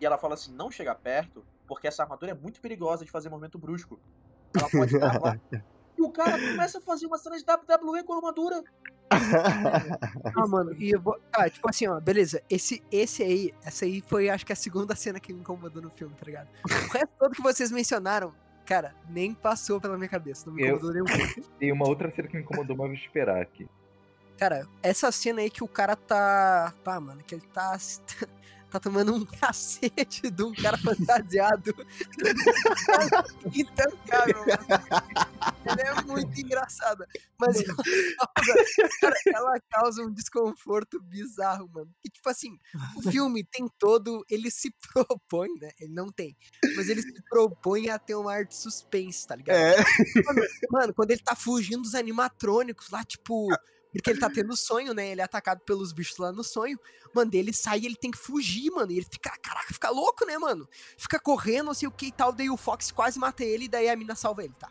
e ela fala assim: não chega perto, porque essa armadura é muito perigosa de fazer movimento brusco. Ela pode travar. E o cara começa a fazer uma cena de WWE com a armadura. Ah, mano, e eu vou. Ah, tipo assim, ó, beleza. Esse, esse aí, essa aí foi, acho que a segunda cena que me incomodou no filme, tá ligado? O resto todo que vocês mencionaram, cara, nem passou pela minha cabeça. Não me Eu- incomodou nenhum. Tem uma outra cena que me incomodou, mas vou esperar aqui. Cara, essa cena aí que o cara tá. Pá, mano, que ele tá. Tá tomando um cacete de um cara fantasiado. Intancável, mano. Ela é muito engraçada. Mas ela causa, cara, ela causa um desconforto bizarro, mano. E tipo assim, o filme tem todo. Ele se propõe, né? Ele não tem. Mas ele se propõe a ter uma arte suspense, tá ligado? É. Mano, mano, quando ele tá fugindo dos animatrônicos lá, tipo. Porque ele tá tendo sonho, né? Ele é atacado pelos bichos lá no sonho. Mano, ele sai e ele tem que fugir, mano. E ele fica, caraca, fica louco, né, mano? Fica correndo, não sei o que e tal. Daí o Fox quase mata ele, e daí a mina salva ele, tá?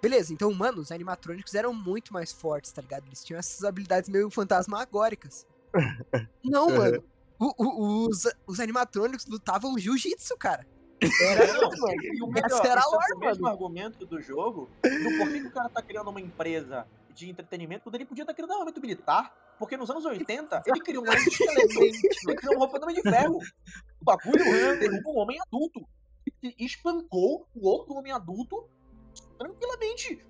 Beleza, então, mano, os animatrônicos eram muito mais fortes, tá ligado? Eles tinham essas habilidades meio fantasmagóricas. Não, mano. O- o- os, os animatrônicos lutavam jiu-jitsu, cara. Era Não, isso, mano. e o melhor, era é o mesmo mano. argumento do jogo do porquê que o cara tá criando uma empresa de entretenimento quando ele podia estar criando armamento militar. Porque nos anos 80, ele criou um ele criou uma roupa de ferro. O bagulho derrubou um homem adulto. E espancou o outro homem adulto tranquilamente.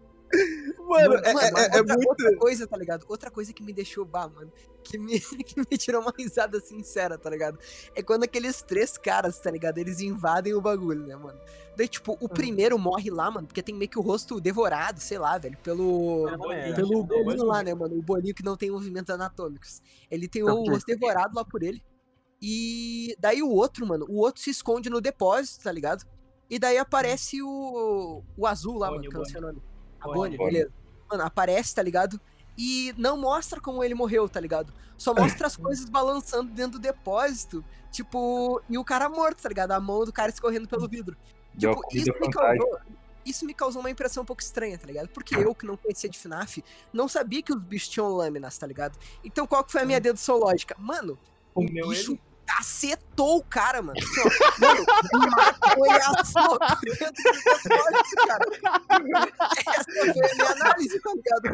Mano, é, Mano, é- é outra, muito. outra coisa, tá ligado? Outra coisa que me deixou bah, mano. Que me, que me tirou uma risada sincera, tá ligado? É quando aqueles três caras, tá ligado? Eles invadem o bagulho, né, mano? Daí, tipo, o primeiro morre lá, mano, porque tem meio que o rosto devorado, sei lá, velho, pelo. Exatamente. Pelo Depois bolinho lá, né, mano? O bolinho que não tem movimentos anatômicos. Ele tem Não, o rosto devorado lá por ele. E daí o outro, mano, o outro se esconde no depósito, tá ligado? E daí aparece o, o azul lá, mano, que eu não sei o nome. A Bonnie. Beleza. Mano, aparece, tá ligado? E não mostra como ele morreu, tá ligado? Só mostra as coisas balançando dentro do depósito. Tipo, e o cara morto, tá ligado? A mão do cara escorrendo pelo vidro. Tipo, isso me causou. Isso me causou uma impressão um pouco estranha, tá ligado? Porque eu, que não conhecia de FNAF, não sabia que os bichos tinham lâminas, tá ligado? Então qual que foi a minha dedução lógica? Mano, o bicho ele? Cacetou o cara, mano. Assim, ó, mano, matou ele a cara. Essa foi a minha análise, tá ligado?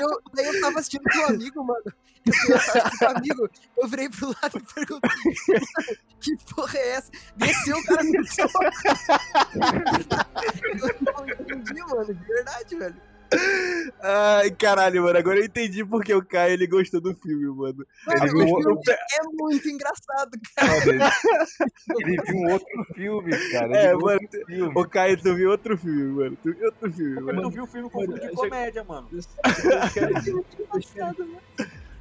Eu, daí eu tava assistindo com um amigo, mano. Eu fui assistir com um amigo, eu virei pro lado e perguntei, "Mano, que porra é essa? Desceu o cara no. Eu não entendi, mano, de verdade, velho. Ai, caralho, mano. Agora eu entendi porque o Caio ele gostou do filme, mano. Ele Mano, viu, o um- filme é muito engraçado, cara. Mano, ele, viu um outro filme, cara. Ele É, mano. outro filme. Ô, Caio, tu viu outro filme, mano. Tu viu outro filme, mano. tu viu o filme com fundo de Mano, comédia, mano. Vocês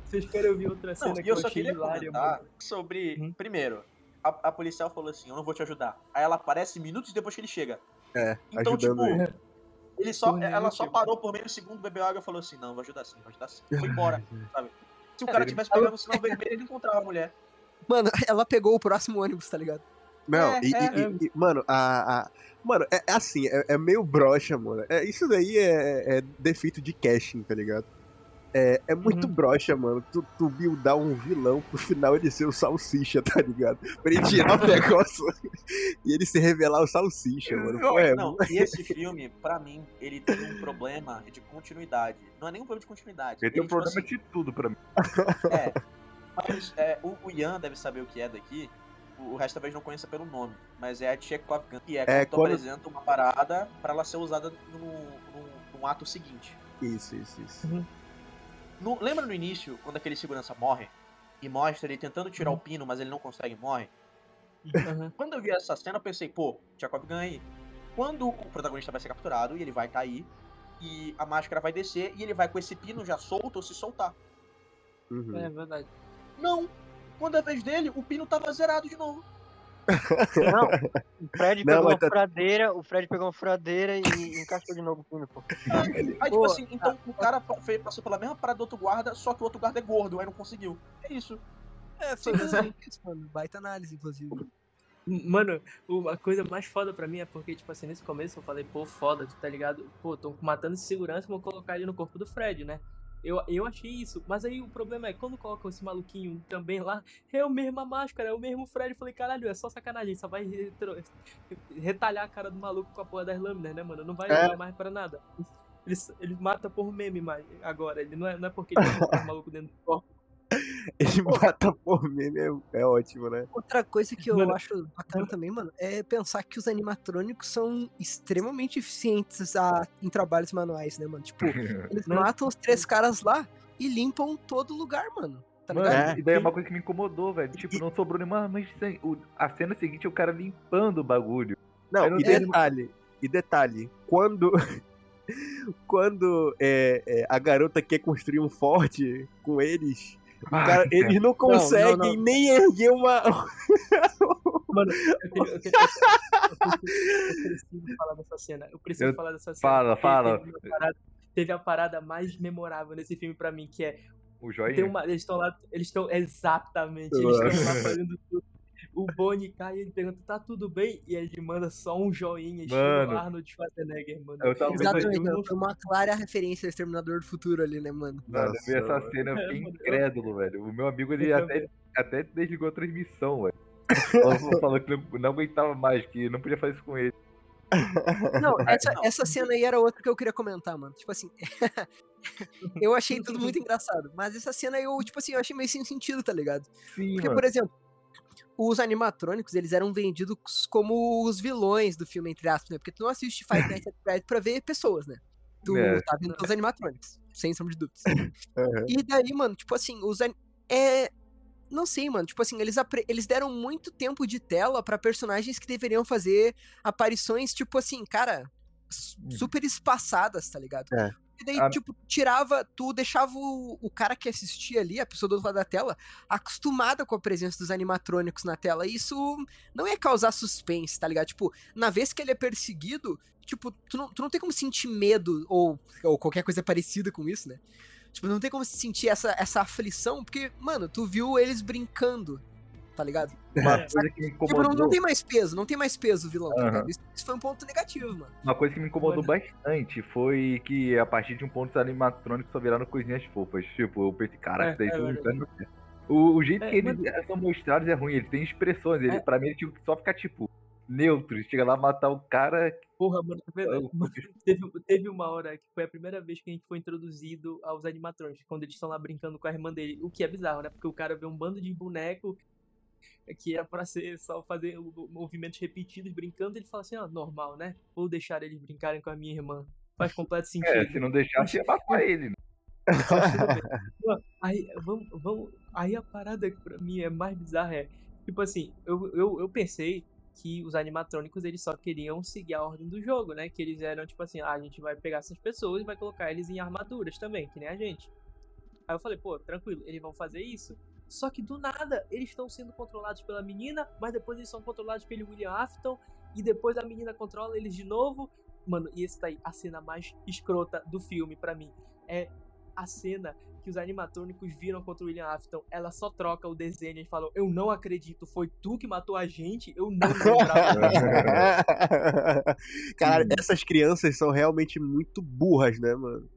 vocês querem, ouvir outra cena Não, que e eu eu só achei queria hilária, mano? sobre. Uhum. Primeiro, a, a policial falou assim: Eu não vou te ajudar. Aí ela aparece minutos depois que ele chega. É, Então, ajudando tipo, ele. Ele só, ela só parou por meio segundo, bebeu água e falou assim: Não, vou ajudar sim, vou ajudar sim. Foi embora, sabe? Se o cara tivesse pegando o sinal vermelho, ele encontrava a mulher. Mano, ela pegou o próximo ônibus, tá ligado? Não, É, e, é, e- e- mano, a, a- Mano, é, é assim, é, é meio broxa, mano. É, isso daí é, é defeito de casting, tá ligado? É, é muito Uhum. broxa, mano. Tu, tu buildar um vilão pro final ele ser o salsicha, tá ligado? Pra ele tirar o negócio e ele se revelar o salsicha, mano. Pô, é, Não, e esse filme, pra mim, ele tem um problema de continuidade. Não é nem um problema de continuidade. Ele tem um tipo problema assim, de tudo pra mim. É. Mas é, o, o Ian deve saber o que é daqui. O, resto talvez não conheça pelo nome. Mas é a Chekhov Gun. Que é quando É, tu quando- apresenta uma parada pra ela ser usada no, no ato seguinte. Isso, isso, isso. No- lembra no início, quando aquele segurança morre? E mostra ele tentando tirar o pino, mas ele não consegue e morre? Uhum. Quando eu vi essa cena, eu pensei, pô, Chekhov Gun aí. Quando o protagonista vai ser capturado e ele vai cair, e a máscara vai descer, e ele vai com esse pino já solto ou se soltar. Uhum. É verdade. Não! Quando é a vez dele, o pino tava zerado de novo. Não, o Fred Não, pegou uma tá- furadeira, o Fred pegou uma furadeira e encaixou de novo o pino, pô. Aí, tipo assim, então o cara passou pela mesma parada do outro guarda, só que o outro guarda é gordo, aí não conseguiu. É isso. É, foi exatamente isso, mano. Baita análise, inclusive. Mano, a coisa mais foda pra mim é porque, tipo assim, nesse começo eu falei, pô, foda, tu tá ligado? Pô, tô matando esse segurança, vou colocar ele no corpo do Fred, né? Eu, eu achei isso, mas aí o problema é, quando colocam esse maluquinho também lá, é o mesmo a máscara, é o mesmo Fred. Eu falei, caralho, é só sacanagem, só vai retro- retalhar a cara do maluco com a porra das lâminas, né, mano? Não vai É. mais pra nada. Ele, ele mata por meme mas agora, ele não é, não é porque ele o maluco dentro do corpo. Ele mata por meme, é, é ótimo, né? Outra coisa que eu Mano, acho bacana também, mano, é pensar que os animatrônicos são extremamente eficientes a- em trabalhos manuais, né, mano? Tipo, eles Né? matam os três caras lá e limpam todo lugar, mano. Tá Mano, ligado? É. e daí é uma coisa que me incomodou, velho. Tipo, não sobrou nenhuma. Mas o- a cena seguinte é o cara limpando o bagulho. Não, não e detalhe, e detalhe, quando quando é, é, a garota quer construir um forte com eles, cara- eles não conseguem não. nem erguer uma. Mano, eu, tenho, eu, tenho, eu, preciso, eu preciso falar dessa cena. Eu preciso Eu- falar dessa cena. Fala, fala. Teve, uma parada, teve a parada mais memorável nesse filme pra mim, que é. O joinha. Tem uma, eles estão lá. Eles estão. Exatamente. Eles estão lá fazendo tudo. O Bonnie cai e ele pergunta, tá tudo bem? E ele manda só um joinha, estilo Mano. Arnold Schwarzenegger, mano. Eu tava Exatamente, eu mano. não- Foi uma clara referência ao Exterminador do Futuro ali, né, mano? Mano, eu vi essa Nossa, cena, eu É, fiquei mano, incrédulo, velho. O meu amigo, ele até, até desligou a transmissão, velho. Falou- Falou que não, não aguentava mais, que não podia fazer isso com ele. Não, essa, não. essa cena aí era outra que eu queria comentar, mano. Tipo assim, eu achei tudo muito engraçado. Mas essa cena eu, tipo assim, eu achei meio sem sentido, tá ligado? Sim, Porque, mano. por exemplo, os animatrônicos, eles eram vendidos como os vilões do filme, entre aspas, né? Porque tu não assiste Five Nights at Freddy's pra ver pessoas, né? Tu É. tá vendo os animatrônicos, sem sombra de dúvidas. Aham. E daí, mano, tipo assim, os an- é não sei, mano, tipo assim, eles, apre- eles deram muito tempo de tela pra personagens que deveriam fazer aparições, tipo assim, cara, s- super espaçadas, tá ligado? É. E daí, A- tipo, tirava, tu deixava o, o cara que assistia ali, a pessoa do outro lado da tela, acostumada com a presença dos animatrônicos na tela. E isso não ia causar suspense, tá ligado? Tipo, na vez que ele é perseguido, tipo, tu não, tu não tem como sentir medo ou, ou qualquer coisa parecida com isso, né? Tipo, não tem como sentir essa, essa aflição, porque, mano, tu viu eles brincando, tá ligado? Uma É. coisa que me Tipo, não, incomodou, não tem mais peso, não tem mais peso o vilão, tá ligado? Isso, isso foi um ponto negativo, mano. uma coisa que me incomodou bastante foi que a partir de um ponto os animatrônicos só viraram coisinhas fofas. Tipo, eu pensei, caraca, É, isso daí é certo. o, o jeito É, que eles são mostrados é ruim, eles têm expressões. Ele, É. Pra mim, ele tinha que só ficar, tipo, neutro. Chega lá matar o cara. Porra, mano, é eu- Teve, teve uma hora que foi a primeira vez que a gente foi introduzido aos animatrônicos, quando eles estão lá brincando com a irmã dele. O que é bizarro, né? Porque o cara vê um bando de boneco que era pra ser só fazer movimentos repetidos brincando, ele fala assim, ó, normal, né? Vou deixar eles brincarem com a minha irmã. Faz completo sentido. É, se não deixasse, ia matar ele. né? Aí, vamos, vamos, aí a parada que pra mim é mais bizarra é, tipo assim, eu, eu, eu pensei que os animatrônicos eles só queriam seguir a ordem do jogo, né? Que eles eram tipo assim, ah, a gente vai pegar essas pessoas e vai colocar eles em armaduras também, que nem a gente. Aí eu falei, pô, tranquilo, eles vão fazer isso. Só que do nada, eles estão sendo controlados pela menina, mas depois eles são controlados pelo William Afton, e depois a menina controla eles de novo. Mano, e esse tá aí, a cena mais escrota do filme pra mim. É a cena que os animatrônicos viram contra o William Afton. Ela só troca o desenho e falou: Eu não acredito, foi tu que matou a gente? Eu não lembrava. Cara, essas crianças são realmente muito burras, né, mano?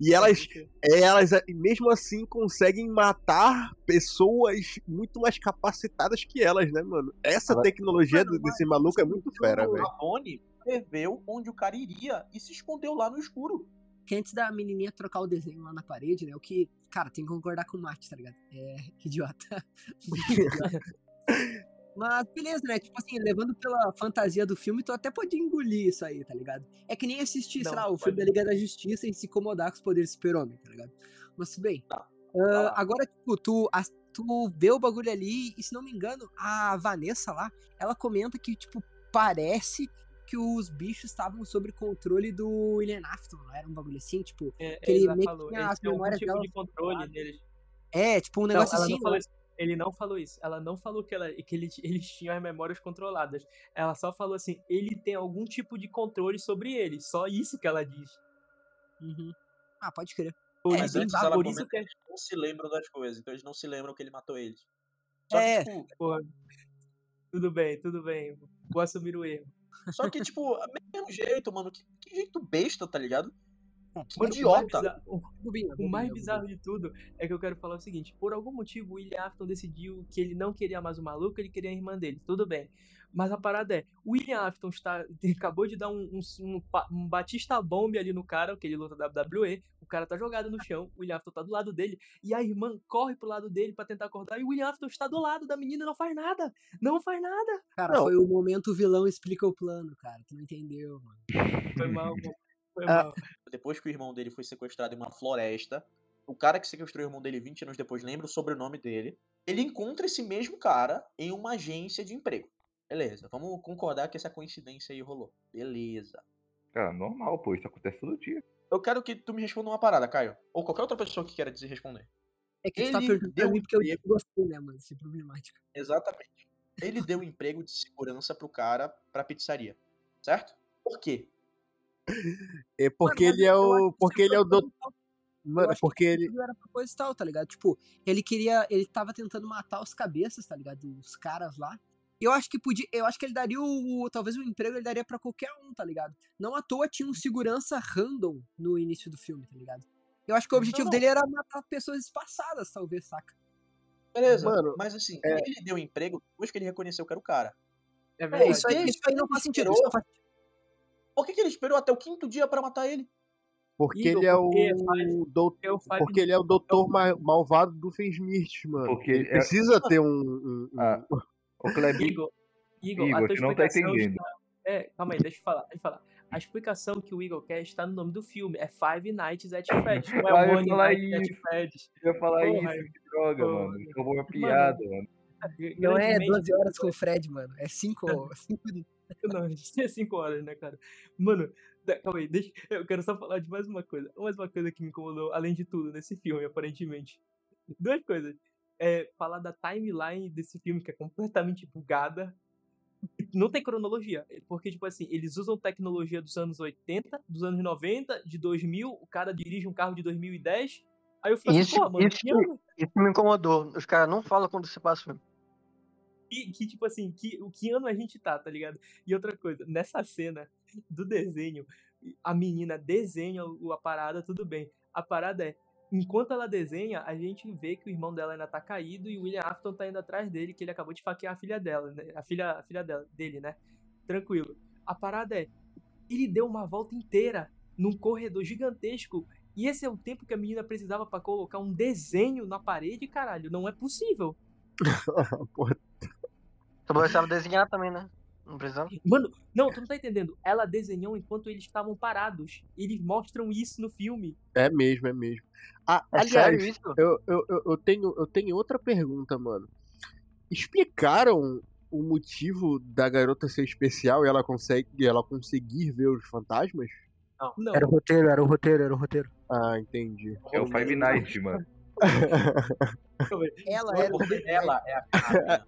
E elas, elas, mesmo assim, conseguem matar pessoas muito mais capacitadas que elas, né, mano? Essa tecnologia Mano, desse maluco é muito fera, o velho. Rabone preveu onde o cara iria e se escondeu lá no escuro. Que antes da menininha trocar o desenho lá na parede, né? O que, cara, tem que concordar com o Mate, tá ligado? É, que idiota. Idiota. Mas beleza, né? Tipo assim, levando pela fantasia do filme, tu até pode engolir isso aí, tá ligado? É que nem assistir, sei Não, lá, o filme da Liga da Justiça e se incomodar com os poderes do super-homem, tá ligado? Mas tudo bem. Tá. Ah, agora, tipo, tu, as- tu vê o bagulho ali e, se não me engano, a Vanessa lá, ela comenta que, tipo, parece que os bichos estavam sob controle do William Afton, não era um bagulho assim, tipo, É, que ele ela meio que tinha as memórias tipo dela de controle neles. é, tipo um Não, negócio ela assim, não né? Ele não falou isso. Ela não falou que, ela, que ele- eles tinham as memórias controladas. Ela só falou assim: ele tem algum tipo de controle sobre ele. Só isso que ela diz. Uhum. Ah, pode crer. Por, É, Mas isso, antes ela por isso que é. que eles não se lembram das coisas, então eles não se lembram que ele matou eles. Só É. que, tipo, Porra, tudo bem, tudo bem. Vou assumir o erro. só que, tipo, mesmo jeito, mano, que, que jeito besta, tá ligado? Que Mano, o mais idiota. bizarro- o- mais bizarro de tudo é que eu quero falar o seguinte: por algum motivo, o William Afton decidiu que ele não queria mais o maluco, ele queria a irmã dele. Tudo bem. Mas a parada é: o William Afton está, acabou de dar um, um, um, um Batista Bomb ali no cara, que ele luta WWE. O cara tá jogado no chão, o William Afton tá do lado dele, e a irmã corre pro lado dele pra tentar acordar, e o William Afton está do lado da menina e não faz nada. Não faz nada. Cara, Não. foi o momento o vilão explica o plano, cara. Tu não entendeu, mano. Foi mal, mano. Ah. Depois que o irmão dele foi sequestrado em uma floresta, o cara que sequestrou o irmão dele 20 anos depois lembra o sobrenome dele. Ele encontra esse mesmo cara em uma agência de emprego. Beleza, vamos concordar que essa coincidência aí rolou. Beleza. Cara, normal, pô, isso acontece todo dia. Eu quero que tu me responda uma parada, Caio. Ou qualquer outra pessoa que queira dizer responder. É que tá Ele perguntando pra deu porque eu emprego. gostei, né, mano? Isso é problemático. Exatamente. Ele deu emprego de segurança pro cara pra pizzaria. Certo? Por quê? É porque Mano, ele é o. que Porque isso ele é o foi do. proposital. Eu Mano, acho porque que ele. era proposital, tá ligado? Tipo, ele queria. Ele tava tentando matar os cabeças, tá ligado? Os caras lá. Eu acho que podia. Eu acho que ele daria o. Talvez o emprego ele daria pra qualquer um, tá ligado? Não à toa tinha um segurança random no início do filme, tá ligado? Eu acho que o objetivo não. dele era matar pessoas espaçadas, talvez, saca? Beleza. Mano, mas assim, é- ele deu emprego depois que ele reconheceu que era o cara. É É, verdade. isso aí, isso aí não faz sentido. Isso não faz Por que, que ele esperou até o quinto dia pra matar ele? Porque Igor, ele é porque o doutor. é o Five Porque ele é o doutor ma- malvado do Smith, mano. Porque ele é- precisa ter um. um- um- Ah, O Klebin, Igor, Igor, Igor, a tua tu não tá explicação entendendo. está- É, calma aí, deixa eu falar, deixa eu falar. A explicação que o Igor quer está no nome do filme. É Five Nights at Freddy's. Não Ah, é eu ia One Night at isso. Freddy's. eu ia falar Porra, isso, que droga, porra. mano. Acabou minha piada, mano. Não é Grandemente 12 horas com o Fred, mano. É 5 Não, a gente tinha 5 horas, né, cara? Mano, da- calma aí, deixa, eu quero só falar de mais uma coisa. Mais uma coisa que me incomodou, além de tudo, nesse filme, aparentemente. Duas coisas. É, falar da timeline desse filme, que é completamente bugada. Não tem cronologia. Porque, tipo assim, eles usam tecnologia dos anos 80, dos anos 90, de 2000. O cara dirige um carro de 2010. Aí eu fico assim, Isso, pô, mano, isso, isso me incomodou. Os caras não falam quando se passa o filme. Que, que, tipo assim, que, o que ano a gente tá, tá ligado? E outra coisa, nessa cena do desenho, a menina desenha a parada, tudo bem. A parada é, enquanto ela desenha, a gente vê que o irmão dela ainda tá caído e o William Afton tá indo atrás dele, que ele acabou de faquear a filha dela, né? A filha, a filha dela, dele, né? Tranquilo. A parada é, ele deu uma volta inteira num corredor gigantesco e esse é o tempo que a menina precisava pra colocar um desenho na parede, caralho. Não é possível. Porra, Só precisava desenhar também, né? Não precisava. Mano, não, tu não tá entendendo. Ela desenhou enquanto eles estavam parados. Eles mostram isso no filme. é mesmo, é mesmo. Ah, É aliás, sério isso? eu, eu, eu, tenho, eu tenho outra pergunta, mano. Explicaram o motivo da garota ser especial e ela consegue e ela conseguir ver os fantasmas? Não, Era o roteiro, era o roteiro, era o roteiro. Ah, entendi. É o Five Nights, mano. Ela roteiro. ela é a Carminha.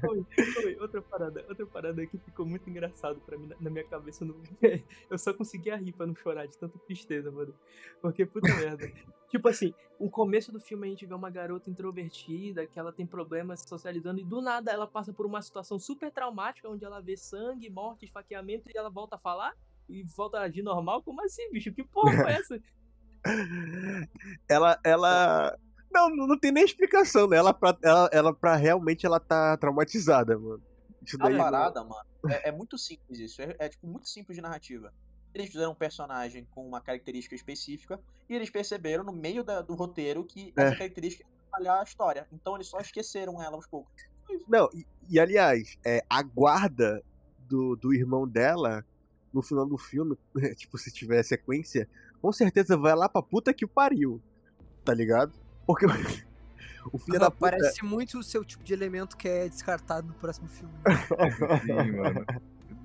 calma aí, calma aí. Outra parada, outra parada que ficou muito engraçado pra mim na, minha cabeça. Eu, não- eu só conseguia rir pra não chorar de tanta tristeza, mano. Porque, puta merda. Tipo assim, o começo do filme a gente vê uma garota introvertida, que ela tem problemas socializando, e do nada ela passa por uma situação super traumática, onde ela vê sangue, morte, esfaqueamento, e ela volta a falar? E volta a agir normal? Como assim, bicho? Que porra foi essa? Ela, ela. Não, não tem nem explicação, né? Ela pra, ela, ela pra realmente ela tá traumatizada, mano. Isso A daí. parada, mano, é, é muito simples isso. É, é, tipo muito simples de narrativa. Eles fizeram um personagem com uma característica específica e eles perceberam no meio da- do roteiro que essa É. característica ia atrapalhar a história. Então eles só esqueceram ela aos poucos. Não, e, e, aliás, é, a guarda do, do irmão dela, no final do filme, tipo, se tiver sequência, com certeza vai lá pra puta que o pariu. Tá ligado? Porque o, filho da puta. Parece muito o seu tipo de elemento que é descartado no próximo filme. Sim, mano.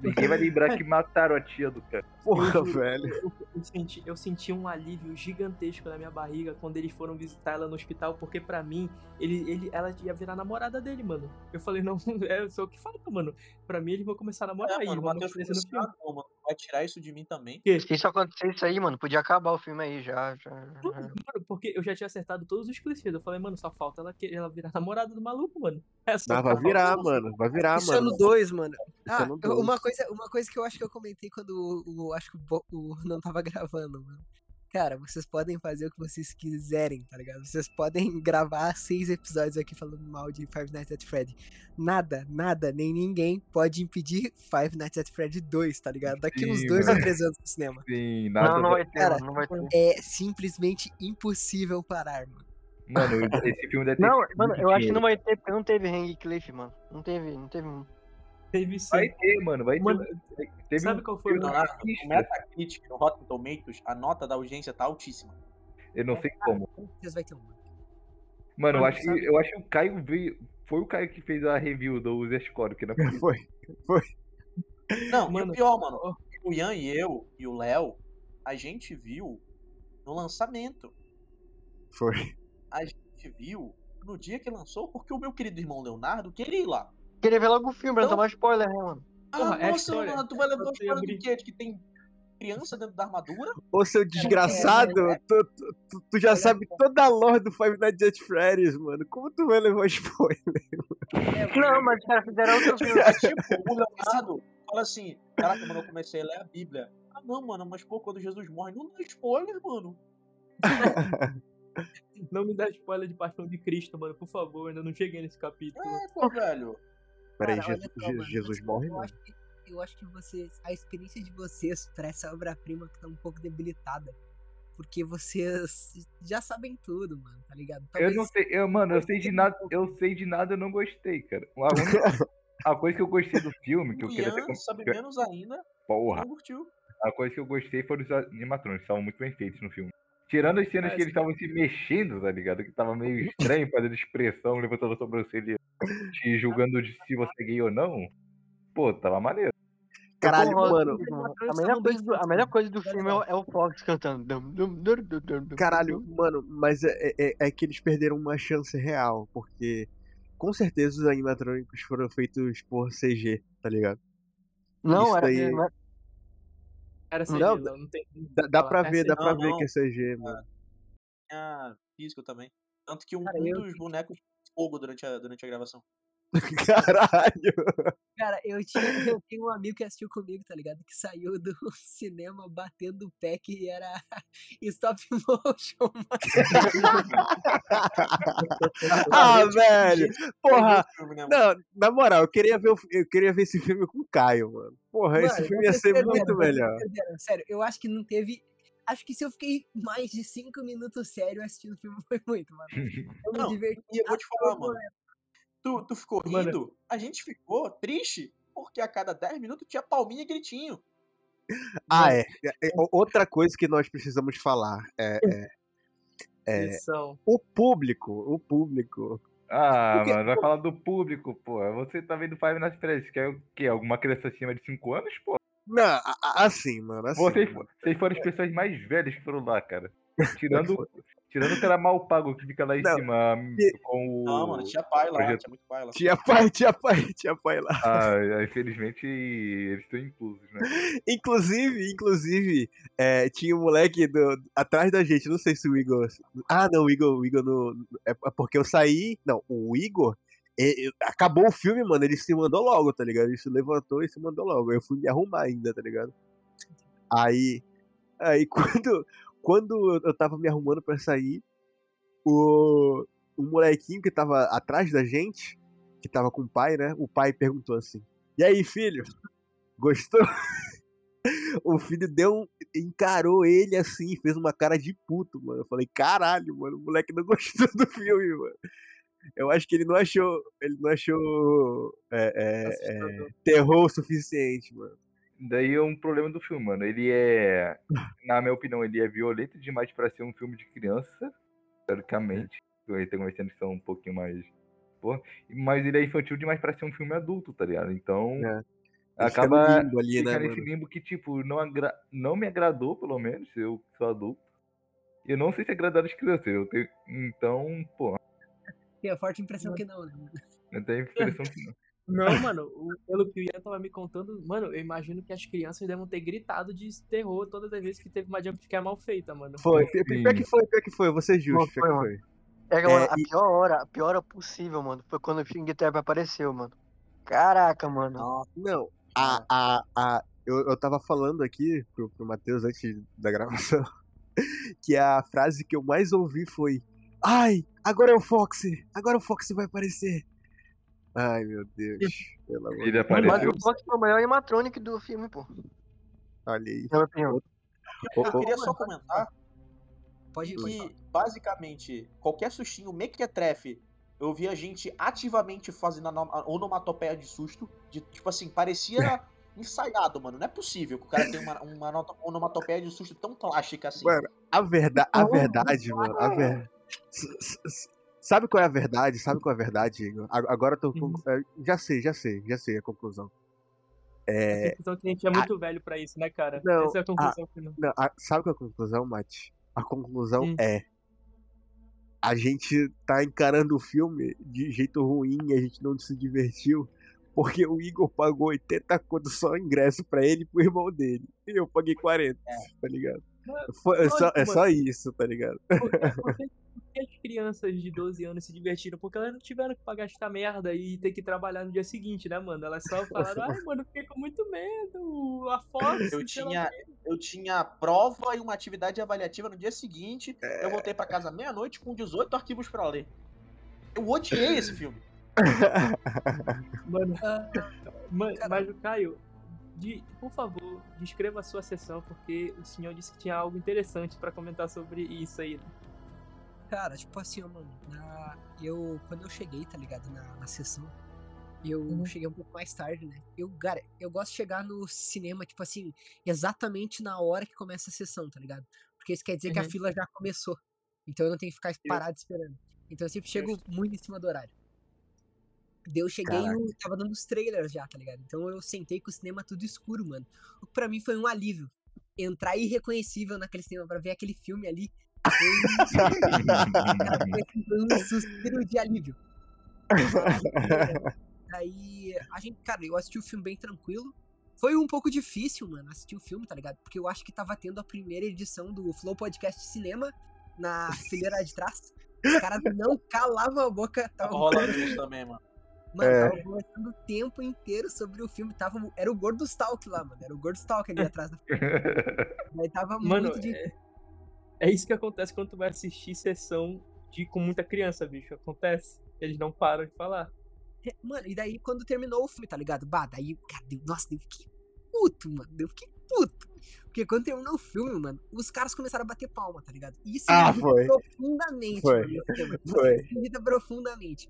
Ninguém vai lembrar que mataram a tia do cara. Porra, juro, velho. Eu, eu senti, eu senti um alívio gigantesco na minha barriga quando eles foram visitar ela no hospital, porque pra mim, ele, ele, ela ia virar namorada dele, mano. Eu falei, não, é só o que falta, mano. Pra mim, eles vão começar a namorar É, aí, mano, o vão Matheus mostrar isso no ficou filme. ah, não, mano, vai tirar isso de mim também. Porque, Se isso acontecer isso aí, mano, podia acabar o filme aí já. já, já. mano, porque eu já tinha acertado todos os clichês. Eu falei, mano, só falta ela, que- ela virar namorada do maluco, mano. É Ah, vai virar, mano. Vai virar, Isso é mano. no 2, mano. Isso é Ah, no eu- uma dois. coisa, uma coisa que eu acho que eu comentei quando o, o- acho que o, não tava gravando, mano. Cara, vocês podem fazer o que vocês quiserem, tá ligado? Vocês podem gravar seis episódios aqui falando mal de Five Nights at Freddy. Nada, nada, nem ninguém pode impedir Five Nights at Freddy 2, tá ligado? Daqui uns Sim, dois ou mano. três anos no cinema. Sim, nada. Não, não vai ter, Cara, não vai ter. É simplesmente impossível parar, mano. Mano, esse filme deve ter. Não, mano, eu acho que não vai ter, porque não teve Hang Cliff, mano. Não teve, não teve. Teve sim. Vai ter, mano. Vai ter. Mano, Teve sabe um qual foi o filme- Leonardo, no Metacritic, no Rotten Tomatoes, a nota da audiência tá altíssima. Eu não sei como. Vocês vai ter um. Mano, eu Mano, acho, que, eu acho que o Caio veio. Foi o Caio que fez a review do Zescore, que não é Foi. Não, Mano, e o pior, mano, o Ian e eu e o Léo, a gente viu no lançamento. Foi. A gente viu no dia que lançou, porque o meu querido irmão Leonardo queria ir lá. Queria ver logo o filme, não Não. tomar spoiler, né, mano? Ah, Porra, é nossa, história. mano, tu vai levar o spoiler abrir- do quê? De que tem criança dentro da armadura? Ô, seu desgraçado, é. tu, tu- tu- tu já sabe toda a lore do Five Nights at Freddy's, mano. Como tu vai levar spoiler? Não, mas os caras fizeram outro filme. É tipo, o Leonardo fala assim, caraca, mano, eu comecei a ler a Bíblia. Ah, não, mano, mas pô, quando Jesus morre, não dá spoiler, mano. Não me dá spoiler de Paixão de Cristo, mano, por favor, ainda não cheguei nesse capítulo. É, pô, velho. Peraí, Cara, olha Jesus, só, mano, Jesus morre, eu mano. acho que- eu acho que vocês. A experiência de vocês pra essa obra-prima que tá um pouco debilitada. Porque vocês já sabem tudo, mano, tá ligado? Eu não sei, eu, mano, eu sei de nada, eu sei de nada, eu não gostei, cara. A, única- a coisa que eu gostei do filme, que eu queria ter sabe menos ainda, Porra, não curtiu. a coisa que eu gostei foram os animatrônicos, estavam muito bem feitos no filme. Tirando as cenas É, que eles estavam se mexendo, tá ligado? Que tava meio estranho, fazendo expressão, levantando a sobrancelha, te julgando de se você é gay ou não. Pô, tava maneiro. Caralho, mano. A melhor estavam coisa do, a melhor coisa do filme é o, é Fox cantando. Caralho, mano, mas é, é, é que eles perderam uma chance real, porque com certeza os animatrônicos foram feitos por CG, tá ligado? Não, Isso era, daí- CG, Não, não, não tem. Dá, dá pra ver, dá Não, pra ver não. que é CG, mano. Ah, físico também. Tanto que um, Cara, um eu- dos bonecos fogo durante a, durante a gravação. Caralho! Cara, eu tinha, eu tenho um amigo que assistiu comigo, tá ligado? Que saiu do cinema batendo o pé que era stop motion, ah, velho! Porra! né? Não, na moral, eu queria ver, o- eu queria ver esse filme com o Caio, mano. Porra, esse Mano, filme ia ser perderam, muito melhor. perderam. Sério, eu acho que não teve. Acho que se eu fiquei mais de 5 minutos sério assistindo o filme foi muito, mano. Eu me Não, diverti. E eu vou te falar, mano. Tu, tu ficou Mano. rindo, a gente ficou triste, porque a cada 10 minutos tinha palminha e gritinho. Ah, é. É, é, Outra coisa que nós precisamos falar é, é É. O público. O público. Ah, Porque- mano, vai falar do público, pô. Você tá vendo Five Nights at Freddy's, que é o quê? Alguma criança acima de 5 anos, pô? Não, assim, mano. Assim, Vocês, mano. vocês foram as pessoas mais velhas que foram lá, cara. Tirando, tirando o cara mal pago que fica lá em Não, cima com o. Não, mano, tinha pai lá, projeto- tinha muito pai lá. Tinha pai, tinha pai, tinha pai lá. Ah, infelizmente eles estão inclusos, né? Inclusive, inclusive, é, tinha um moleque do- atrás da gente, não sei se o Igor. Ah, não, o Igor, o Igor não. É porque eu saí. Não, o Igor. é, é, acabou o filme, mano. Ele se mandou logo, tá ligado? Ele se levantou e se mandou logo. Eu fui me arrumar ainda, tá ligado? Aí. Aí quando, quando eu tava me arrumando pra sair, o, o molequinho que tava atrás da gente, que tava com o pai, né? O pai perguntou assim: E aí, filho? Gostou? O filho deu um. encarou ele assim, fez uma cara de puto, mano. Eu falei, caralho, mano, o moleque não gostou do filme, mano. Eu acho que ele não achou. Ele não achou é, é, é, terror o suficiente, mano. Daí é um problema do filme, mano. Ele é, na minha opinião, ele é violento demais pra ser um filme de criança, teoricamente. Tem algumas cenas que são um pouquinho mais. Pô, mas ele é infantil demais pra ser um filme adulto, tá ligado? Então. É. Acaba limbo ali, né, nesse limbo que, tipo, não, agra... não me agradou, pelo menos, eu sou adulto. E eu não sei se agradar as crianças. Eu tenho... Então, pô, Tem a forte impressão que não, né? eu tenho a impressão que não. Não, mano, o- pelo que o Ian tava me contando, mano, eu imagino que as crianças devem ter gritado de terror todas as vezes que teve uma jump que é mal feita, mano. Foi, pi- pi- pior que foi, pior que foi, eu vou ser justo, Foi, pior que mano. foi. É, É, mano, a e- pior hora, a pior hora possível, mano, foi quando o Fing Trap apareceu, mano. Caraca, mano. Não, a, a, a, eu, eu tava falando aqui pro, pro Matheus antes da gravação que a frase que eu mais ouvi foi Ai, agora é o Foxy, agora o Foxy vai aparecer. Ai, meu Deus. Pelo amor de Ele apareceu. o Fox foi o melhor animatronic do filme, pô. Olha aí. Ô, Eu ô, queria só comentar Pode ir, que, basicamente, qualquer sustinho mequetrefe, eu via gente ativamente fazendo ano- onomatopeia de susto. De, tipo assim, parecia ensaiado, mano. Não é possível que o cara tenha uma, uma onomatopeia de susto tão plástica assim. Mano, a, verda a verdade, mano, a ver... Sabe qual é a verdade? Sabe qual é a verdade, Igor? A- Agora eu tô com... é, Já sei, já sei, já sei a conclusão. A conclusão que a gente é muito velho pra isso, né, cara? Não, Essa é a conclusão final. Não, a- sabe qual é a conclusão, Mate? A conclusão Hum. é. A gente tá encarando o filme de jeito ruim, a gente não se divertiu, porque o Igor pagou 80 conto só o ingresso pra ele e pro irmão dele. E eu paguei 40, tá ligado? Foi- é, só, é só isso, tá ligado? Por, por que, as crianças de 12 anos se divertiram? Porque elas não tiveram que pagar esta merda e ter que trabalhar no dia seguinte, né, mano? Elas só falaram, ai, mano, fiquei com muito medo. A Fox. Eu tinha, eu tinha prova e uma atividade avaliativa no dia seguinte. Eu voltei pra casa meia-noite com 18 arquivos pra ler. Eu odiei esse filme. Mano, Ah, ma- mas o Caio, de, por favor, descreva a sua sessão, porque o senhor disse que tinha algo interessante pra comentar sobre isso aí. Cara, tipo assim, ó, mano, na... eu, quando eu cheguei, tá ligado, na, na sessão, eu Uhum. cheguei um pouco mais tarde, né? Eu, cara, eu gosto de chegar no cinema, tipo assim, exatamente na hora que começa a sessão, tá ligado? Porque isso quer dizer que a Uhum. fila já começou. Então eu não tenho que ficar parado esperando. Então eu sempre chego muito em cima do horário. Daí eu cheguei Caraca. e tava dando os trailers já, tá ligado? Então eu sentei com o cinema tudo escuro, mano. O que pra mim foi um alívio. Entrar irreconhecível naquele cinema pra ver aquele filme ali. Um suspiro de alívio. Aí, a gente, cara, eu assisti o filme bem tranquilo. Foi um pouco difícil, mano, assistir o filme, tá ligado? Porque eu acho que tava tendo a primeira edição do Flow Podcast Cinema na fileira de trás. Os caras não calavam a boca. Tava Tava rolando isso também, mano. Mano, É. tava conversando o tempo inteiro sobre o filme. Tava, era o Gordo Stalk lá, mano. Era o Gordo Stalk ali atrás da Aí tava Mano, muito de. é, é isso que acontece quando tu vai assistir sessão de, com muita criança, bicho. Acontece. Eles não param de falar. É, Mano, e daí quando terminou o filme, tá ligado? Bah, daí, cara, deu, nossa, eu fiquei puto, mano. Eu fiquei puto. Porque quando terminou o filme, mano, os caras começaram a bater palma, tá ligado? E isso Ah, me irrita foi. profundamente, Foi. mano. Foi. Isso me irrita profundamente.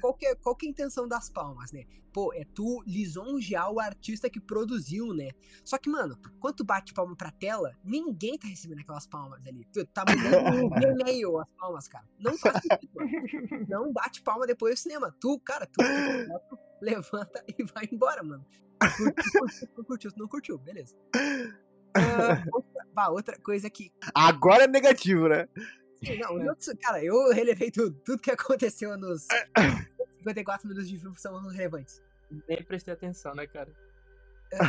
Qual que, é, qual que é a intenção das palmas, né? Pô, é tu lisonjear o artista que produziu, né? Só que, mano, quando tu bate palma pra tela, ninguém tá recebendo aquelas palmas ali. Tu tá mandando um Gmail as palmas, cara. Não faz mano. Não bate palma depois do cinema. Tu, cara, tu, tu levanta e vai embora, mano. Curtiu, curtiu, não curtiu, não curtiu, beleza. Ah, outra, bah, outra coisa que. Agora é negativo, né? Não, os outros- cara, eu relevei tudo. Tudo que aconteceu nos 54 minutos de filme são relevantes. Nem prestei atenção, né, cara?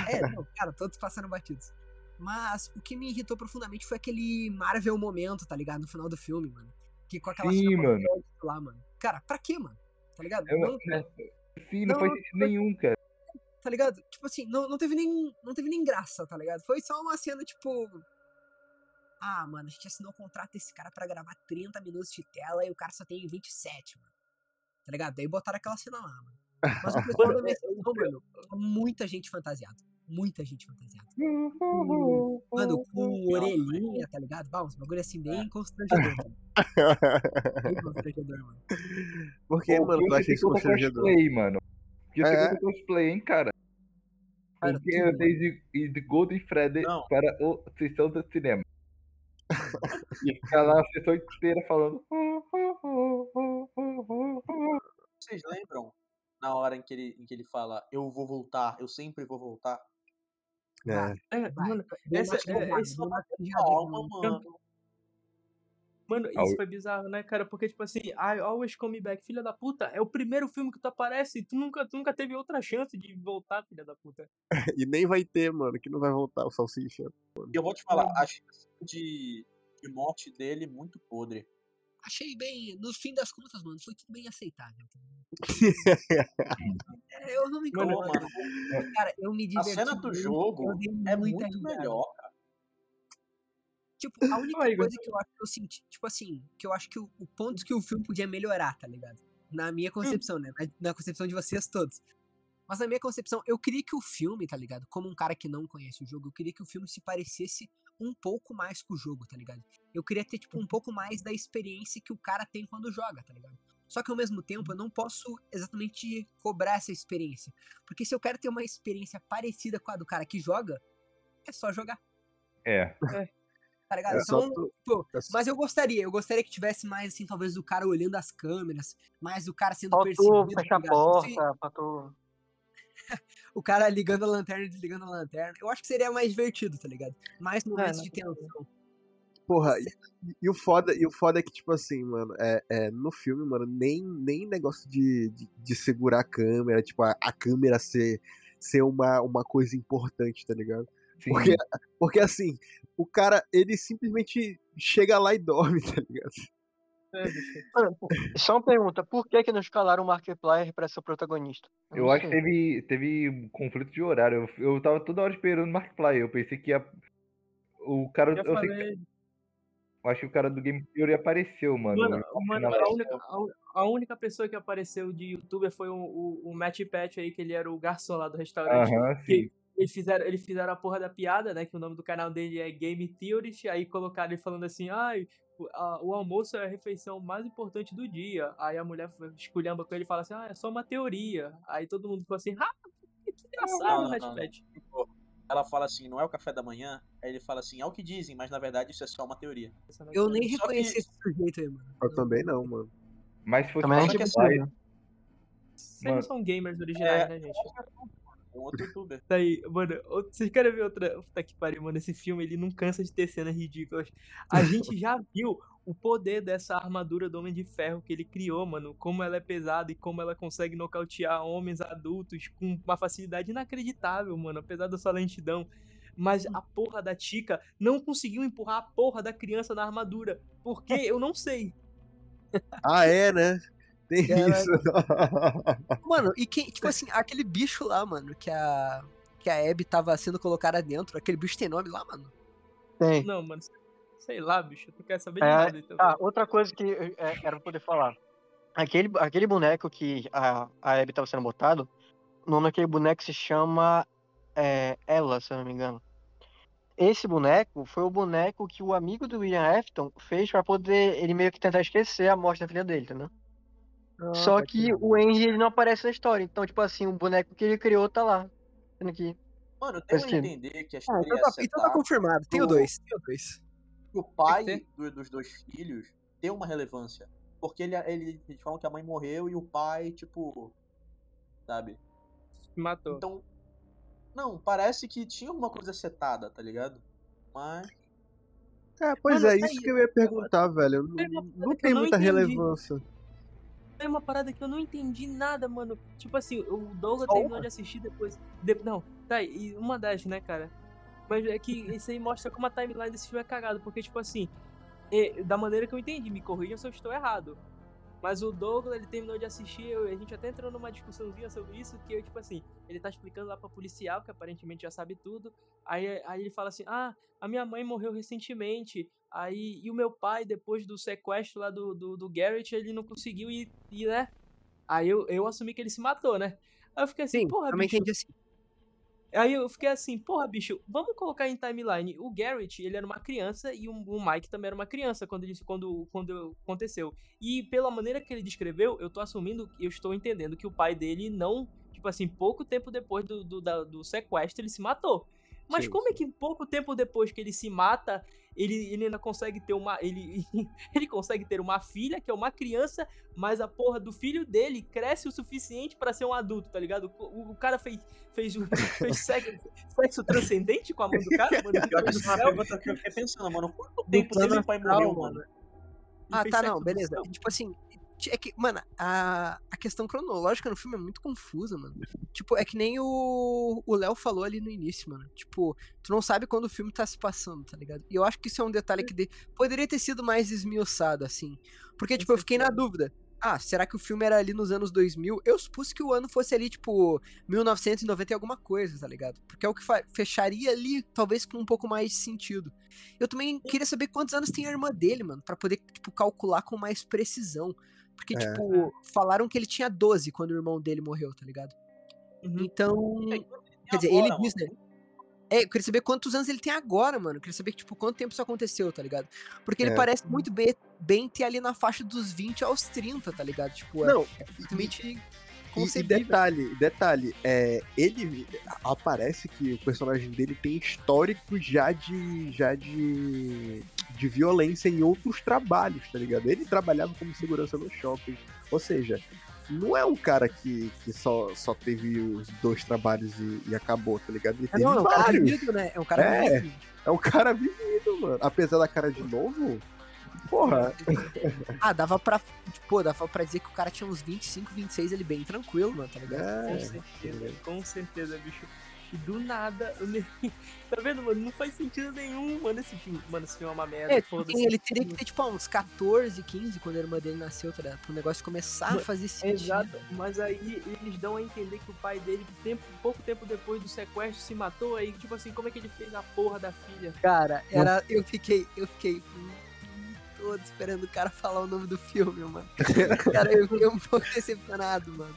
É, não, cara, todos passaram batidos. Mas o que me irritou profundamente foi aquele Marvel momento, tá ligado? No final do filme, mano. Que com aquela Sim, cena mano. lá, mano. Cara, pra quê, mano? Tá ligado? Eu- Não, Sim, não, Não, faz sentido nenhum, cara. tá ligado? Tipo assim, não, não teve nem não teve nem graça, tá ligado? Foi só uma cena tipo Ah, mano, a gente assinou um contrato desse cara pra gravar 30 minutos de tela e o cara só tem 27, mano. Tá ligado? Daí botaram aquela cena lá, mano. Mas o pessoal da minha sessão, mano, muita gente fantasiada. Muita gente fantasiada. Com- Mano, com orelhinha, tá ligado? Bah, uns bagulho assim bem constrangedor, mano. Bem constrangedor, mano. Por que, mano, tu acha eu isso constrangedor? cosplay, mano. Que eu É? cosplay, hein, cara. Porque eu dei de, e de Golden Freddy para o sessão do cinema. E ficar lá a sessão inteira falando. Vocês lembram na hora em que ele, em que ele fala eu vou voltar, eu sempre vou voltar? É. É, Vai, mano, essa, é, esse deu uma porrada, Calma, mano. mano. Mano, isso foi bizarro, né, cara? Porque, tipo assim, I always come back, filha da puta, é o primeiro filme que tu aparece e tu nunca, tu nunca teve outra chance de voltar, filha da puta. E nem vai ter, mano, que não vai voltar o salsicha. E eu vou te falar, a chance de, de morte dele muito podre. Achei bem, no fim das contas, mano, foi tudo bem aceitável. tá? É, eu não me incomodo. mano, Cara, eu me a diverti. cena do muito, jogo é muito risada. melhor, cara. Tipo, a única Igor. coisa que eu acho que eu senti, tipo assim, que eu acho que o, o ponto que o filme podia melhorar, tá ligado? Na minha concepção, né? Na, na concepção de vocês todos. Mas na minha concepção, eu queria que o filme, tá ligado? Como um cara que não conhece o jogo, eu queria que o filme se parecesse um pouco mais com o jogo, tá ligado? Eu queria ter, tipo, um pouco mais da experiência que o cara tem quando joga, tá ligado? Só que ao mesmo tempo, eu não posso exatamente cobrar essa experiência. Porque se eu quero ter uma experiência parecida com a do cara que joga, é só jogar, É. tá ligado? É só então, tu- Pô, é mas eu gostaria, eu gostaria que tivesse mais, assim, talvez do cara olhando as câmeras, mais do cara sendo Faltou percebido. tá fechar a? Isso- porta, faltou. O cara ligando a lanterna e desligando a lanterna. Eu acho que seria mais divertido, tá ligado? Mais momentos não de tensão. Porra, e, e o foda, e o foda é que, tipo assim, mano, é, é, no filme, mano, nem, nem negócio de, de, de segurar a câmera, tipo, a, a câmera ser, ser uma, uma coisa importante, tá ligado? Sim. Porque, porque assim, o cara, ele simplesmente chega lá e dorme, tá ligado? É. Mano, só uma pergunta, por que que não escalaram o Markiplier pra ser o protagonista? Eu não acho que teve, teve um conflito de horário. Eu, eu tava toda hora esperando o Markiplier. Eu pensei que ia. O cara. Já Eu, sei eu acho que o cara do Game Theory apareceu, mano. Mano, Eu- mano, a única, a, única pessoa que apareceu de youtuber foi o, o, o Matt Pat aí, que ele era o garçom lá do restaurante. Aham, que, sim. Eles fizeram, eles fizeram a porra da piada, né? Que o nome do canal dele é Game Theorist. Aí colocaram ele falando assim: ai, o, a- o almoço é a refeição mais importante do dia. Aí a mulher esculhamba com ele e fala assim: ah, é só uma teoria. Aí todo mundo ficou assim: ah, que engraçado, Fat. Tipo, Ela fala assim, não é o café da manhã? Aí ele fala assim, é o que dizem, mas na verdade isso é só uma teoria. Eu nem Só que- reconheci esse sujeito aí, mano. Eu também não, mano. Mas fosse Também gente que Vocês não são gamers originais, É. né, gente? Um outro youtuber. Daí, mano, outro- vocês querem ver outra. Puta que pariu, mano. Esse filme ele não cansa de ter cenas ridículas. A gente já viu o poder dessa armadura do Homem de Ferro que ele criou, mano. Como ela é pesada e como ela consegue nocautear homens adultos com uma facilidade inacreditável, mano. Apesar da sua lentidão. Mas a porra da Tika não conseguiu empurrar a porra da criança na armadura. Por quê? Eu não sei. Ah, é, né? Tem isso. Mano, e quem, tipo assim, aquele bicho lá, mano, que a. Que a Abby tava sendo colocada dentro, aquele bicho tem nome lá, mano. Tem. Não, mano. Sei lá, bicho. Eu não quero saber de É, nada. Então. Ah, outra coisa que é, era pra poder falar. Aquele, aquele boneco que a, a Abby tava sendo botado, o nome daquele boneco se chama é, Ela, se eu não me engano. Esse boneco foi o boneco que o amigo do William Afton fez pra poder ele meio que tentar esquecer a morte da filha dele, entendeu? Só que o Andy ele não aparece na história. Então, tipo assim, o boneco que ele criou tá lá. Sendo que. Mano, tem a Faz sentido. entender que a Ah, história então ia tá, então tá setar confirmado. Tenho pro- dois. Tenho dois. que o pai do- dos dois filhos tem uma relevância. Porque ele, ele, eles falam que a mãe morreu e o pai, tipo. Sabe? Matou. Então. Não, parece que tinha alguma coisa setada, tá ligado? Mas. É, pois Mano, é, tá isso aí. que eu ia perguntar, velho. Não, Tem não que tem muita entendi. relevância. É uma parada que eu não entendi nada, mano. Tipo assim, o Douglas terminou de assistir depois. de- Não, tá, e uma das, né, cara? Mas é que isso aí mostra como a timeline desse filme é cagado. Porque, tipo assim, é, da maneira que eu entendi, me corrijam se eu estou errado. Mas o Douglas, ele terminou de assistir, eu- a gente até entrou numa discussãozinha sobre isso, que eu, tipo assim, ele tá explicando lá pra policial, que aparentemente já sabe tudo. Aí, aí ele fala assim, ah, a minha mãe morreu recentemente. Aí, e o meu pai, depois do sequestro lá do, do, do Garrett, ele não conseguiu ir, ir né? Aí eu, eu assumi que ele se matou, né? Aí eu fiquei assim, Sim, porra, também bicho. entendi assim. Aí eu fiquei assim, porra, bicho, vamos colocar em timeline. O Garrett, ele era uma criança e o, o Mike também era uma criança quando, ele, quando, quando aconteceu. E pela maneira que ele descreveu, eu tô assumindo, eu estou entendendo que o pai dele não, tipo assim, pouco tempo depois do, do, da- do sequestro, ele se matou. Mas Sim, como é que pouco tempo depois que ele se mata, ele, ele ainda consegue ter uma. Ele, ele consegue ter uma filha, que é uma criança, mas a porra do filho dele cresce o suficiente pra ser um adulto, tá ligado? O, o cara fez, fez, o- fez sexo, sexo transcendente com a mão do cara, mano. Pior que é que eu fiquei pensando, mano. Quanto tempo teve o pai morreu, mano. Ah, tá, não, beleza. Tipo assim, é que, mano, a, a questão cronológica no filme é muito confusa, mano. Tipo, é que nem o Léo falou ali no início, mano. Tipo, tu não sabe quando o filme tá se passando, tá ligado? E eu acho que isso é um detalhe que de- poderia ter sido mais esmiuçado, assim. Porque, tipo, eu fiquei na dúvida. Ah, será que o filme era ali nos anos 2000? Eu supus que o ano fosse ali, tipo, 1990 e alguma coisa, tá ligado? Porque é o que fecharia ali, talvez com um pouco mais de sentido. Eu também queria saber quantos anos tem a irmã dele, mano, Pra poder, tipo, calcular com mais precisão. Porque, É. tipo, falaram que ele tinha 12 quando o irmão dele morreu, tá ligado? Uhum. Então, quer dizer, agora, ele diz, né? É, eu queria saber quantos anos ele tem agora, mano. Eu queria saber, tipo, quanto tempo isso aconteceu, tá ligado? Porque ele É. parece muito bem, bem ter ali na faixa dos 20 aos 30, tá ligado? Tipo, é Não, completamente E, e concebível. detalhe, detalhe, é, ele aparece que o personagem dele tem histórico já de já de de violência em outros trabalhos, tá ligado? Ele trabalhava como segurança no shopping, ou seja, não é um cara que, que só, só teve os dois trabalhos e, e acabou, tá ligado? Ele É, teve não, é um cara vivido, né? É um cara É. vivido. É um cara vivido, mano. Apesar da cara de novo, porra, Ah, dava pra. Tipo, dava pra dizer que o cara tinha uns 25, 26 ele bem tranquilo, mano, tá ligado? é, Com certeza, com certeza, bicho. E do nada, tá vendo, mano? Não faz sentido nenhum, mano, esse filme. Mano, esse filme é uma merda. É, assim, ele teria que ter, tipo, uns 14, 15 quando a irmã dele nasceu, tá ligado? Pro negócio começar a fazer sentido. Exato, mas aí eles dão a entender que o pai dele, tempo, pouco tempo depois do sequestro, se matou. Aí, tipo assim, como é que ele fez a porra da filha? Cara, era. Eu fiquei. Eu fiquei. Todo esperando o cara falar o nome do filme, mano. Cara, eu fiquei um pouco decepcionado, mano.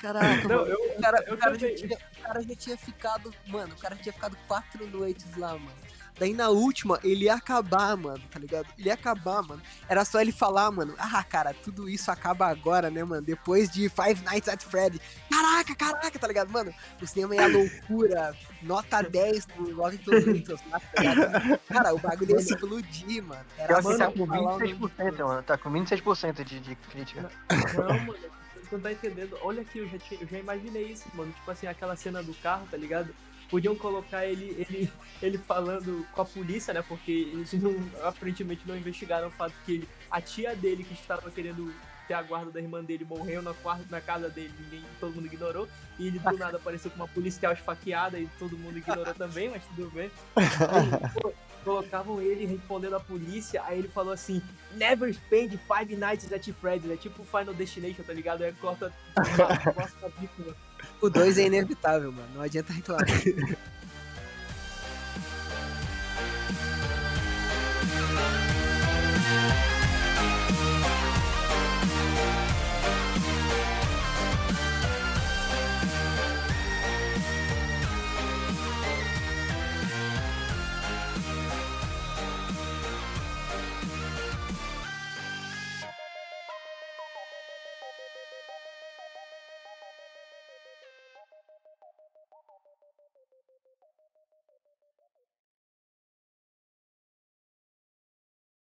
Caraca, Não, mano. eu, O cara, eu o, cara já tinha, o cara já tinha ficado. Mano, o cara tinha ficado quatro noites lá, mano. Daí na última, ele ia acabar, mano, tá ligado? Ele ia acabar, mano. Era só ele falar, mano. Ah, cara, tudo isso acaba agora, né, mano? Depois de Five Nights at Freddy. Caraca, caraca, tá ligado? Mano, o cinema é a loucura. Nota 10 no Rotten Tomatoes, lá, tá ligado? Cara, o bagulho ia explodir, mano. Era que só tá com falar o nome 26%, mano. Tá com 26% de, de crítica. Não, mano, você não tá entendendo. Olha aqui, eu já, tinha, eu já imaginei isso, mano. Tipo assim, aquela cena do carro, tá ligado? Podiam colocar ele, ele, ele falando com a polícia, né? Porque eles não, aparentemente não investigaram o fato que ele, a tia dele que estava querendo ter a guarda da irmã dele morreu na, quarta, na casa dele, ninguém, todo mundo ignorou. E ele do nada apareceu com uma policial esfaqueada e todo mundo ignorou também, mas tudo bem. Aí, pô, colocavam ele respondendo a polícia, aí ele falou assim, Never spend five nights at Freddy's, é tipo Final Destination, tá ligado? Aí corta, a bico, O 2 é inevitável, mano. Não adianta reclamar.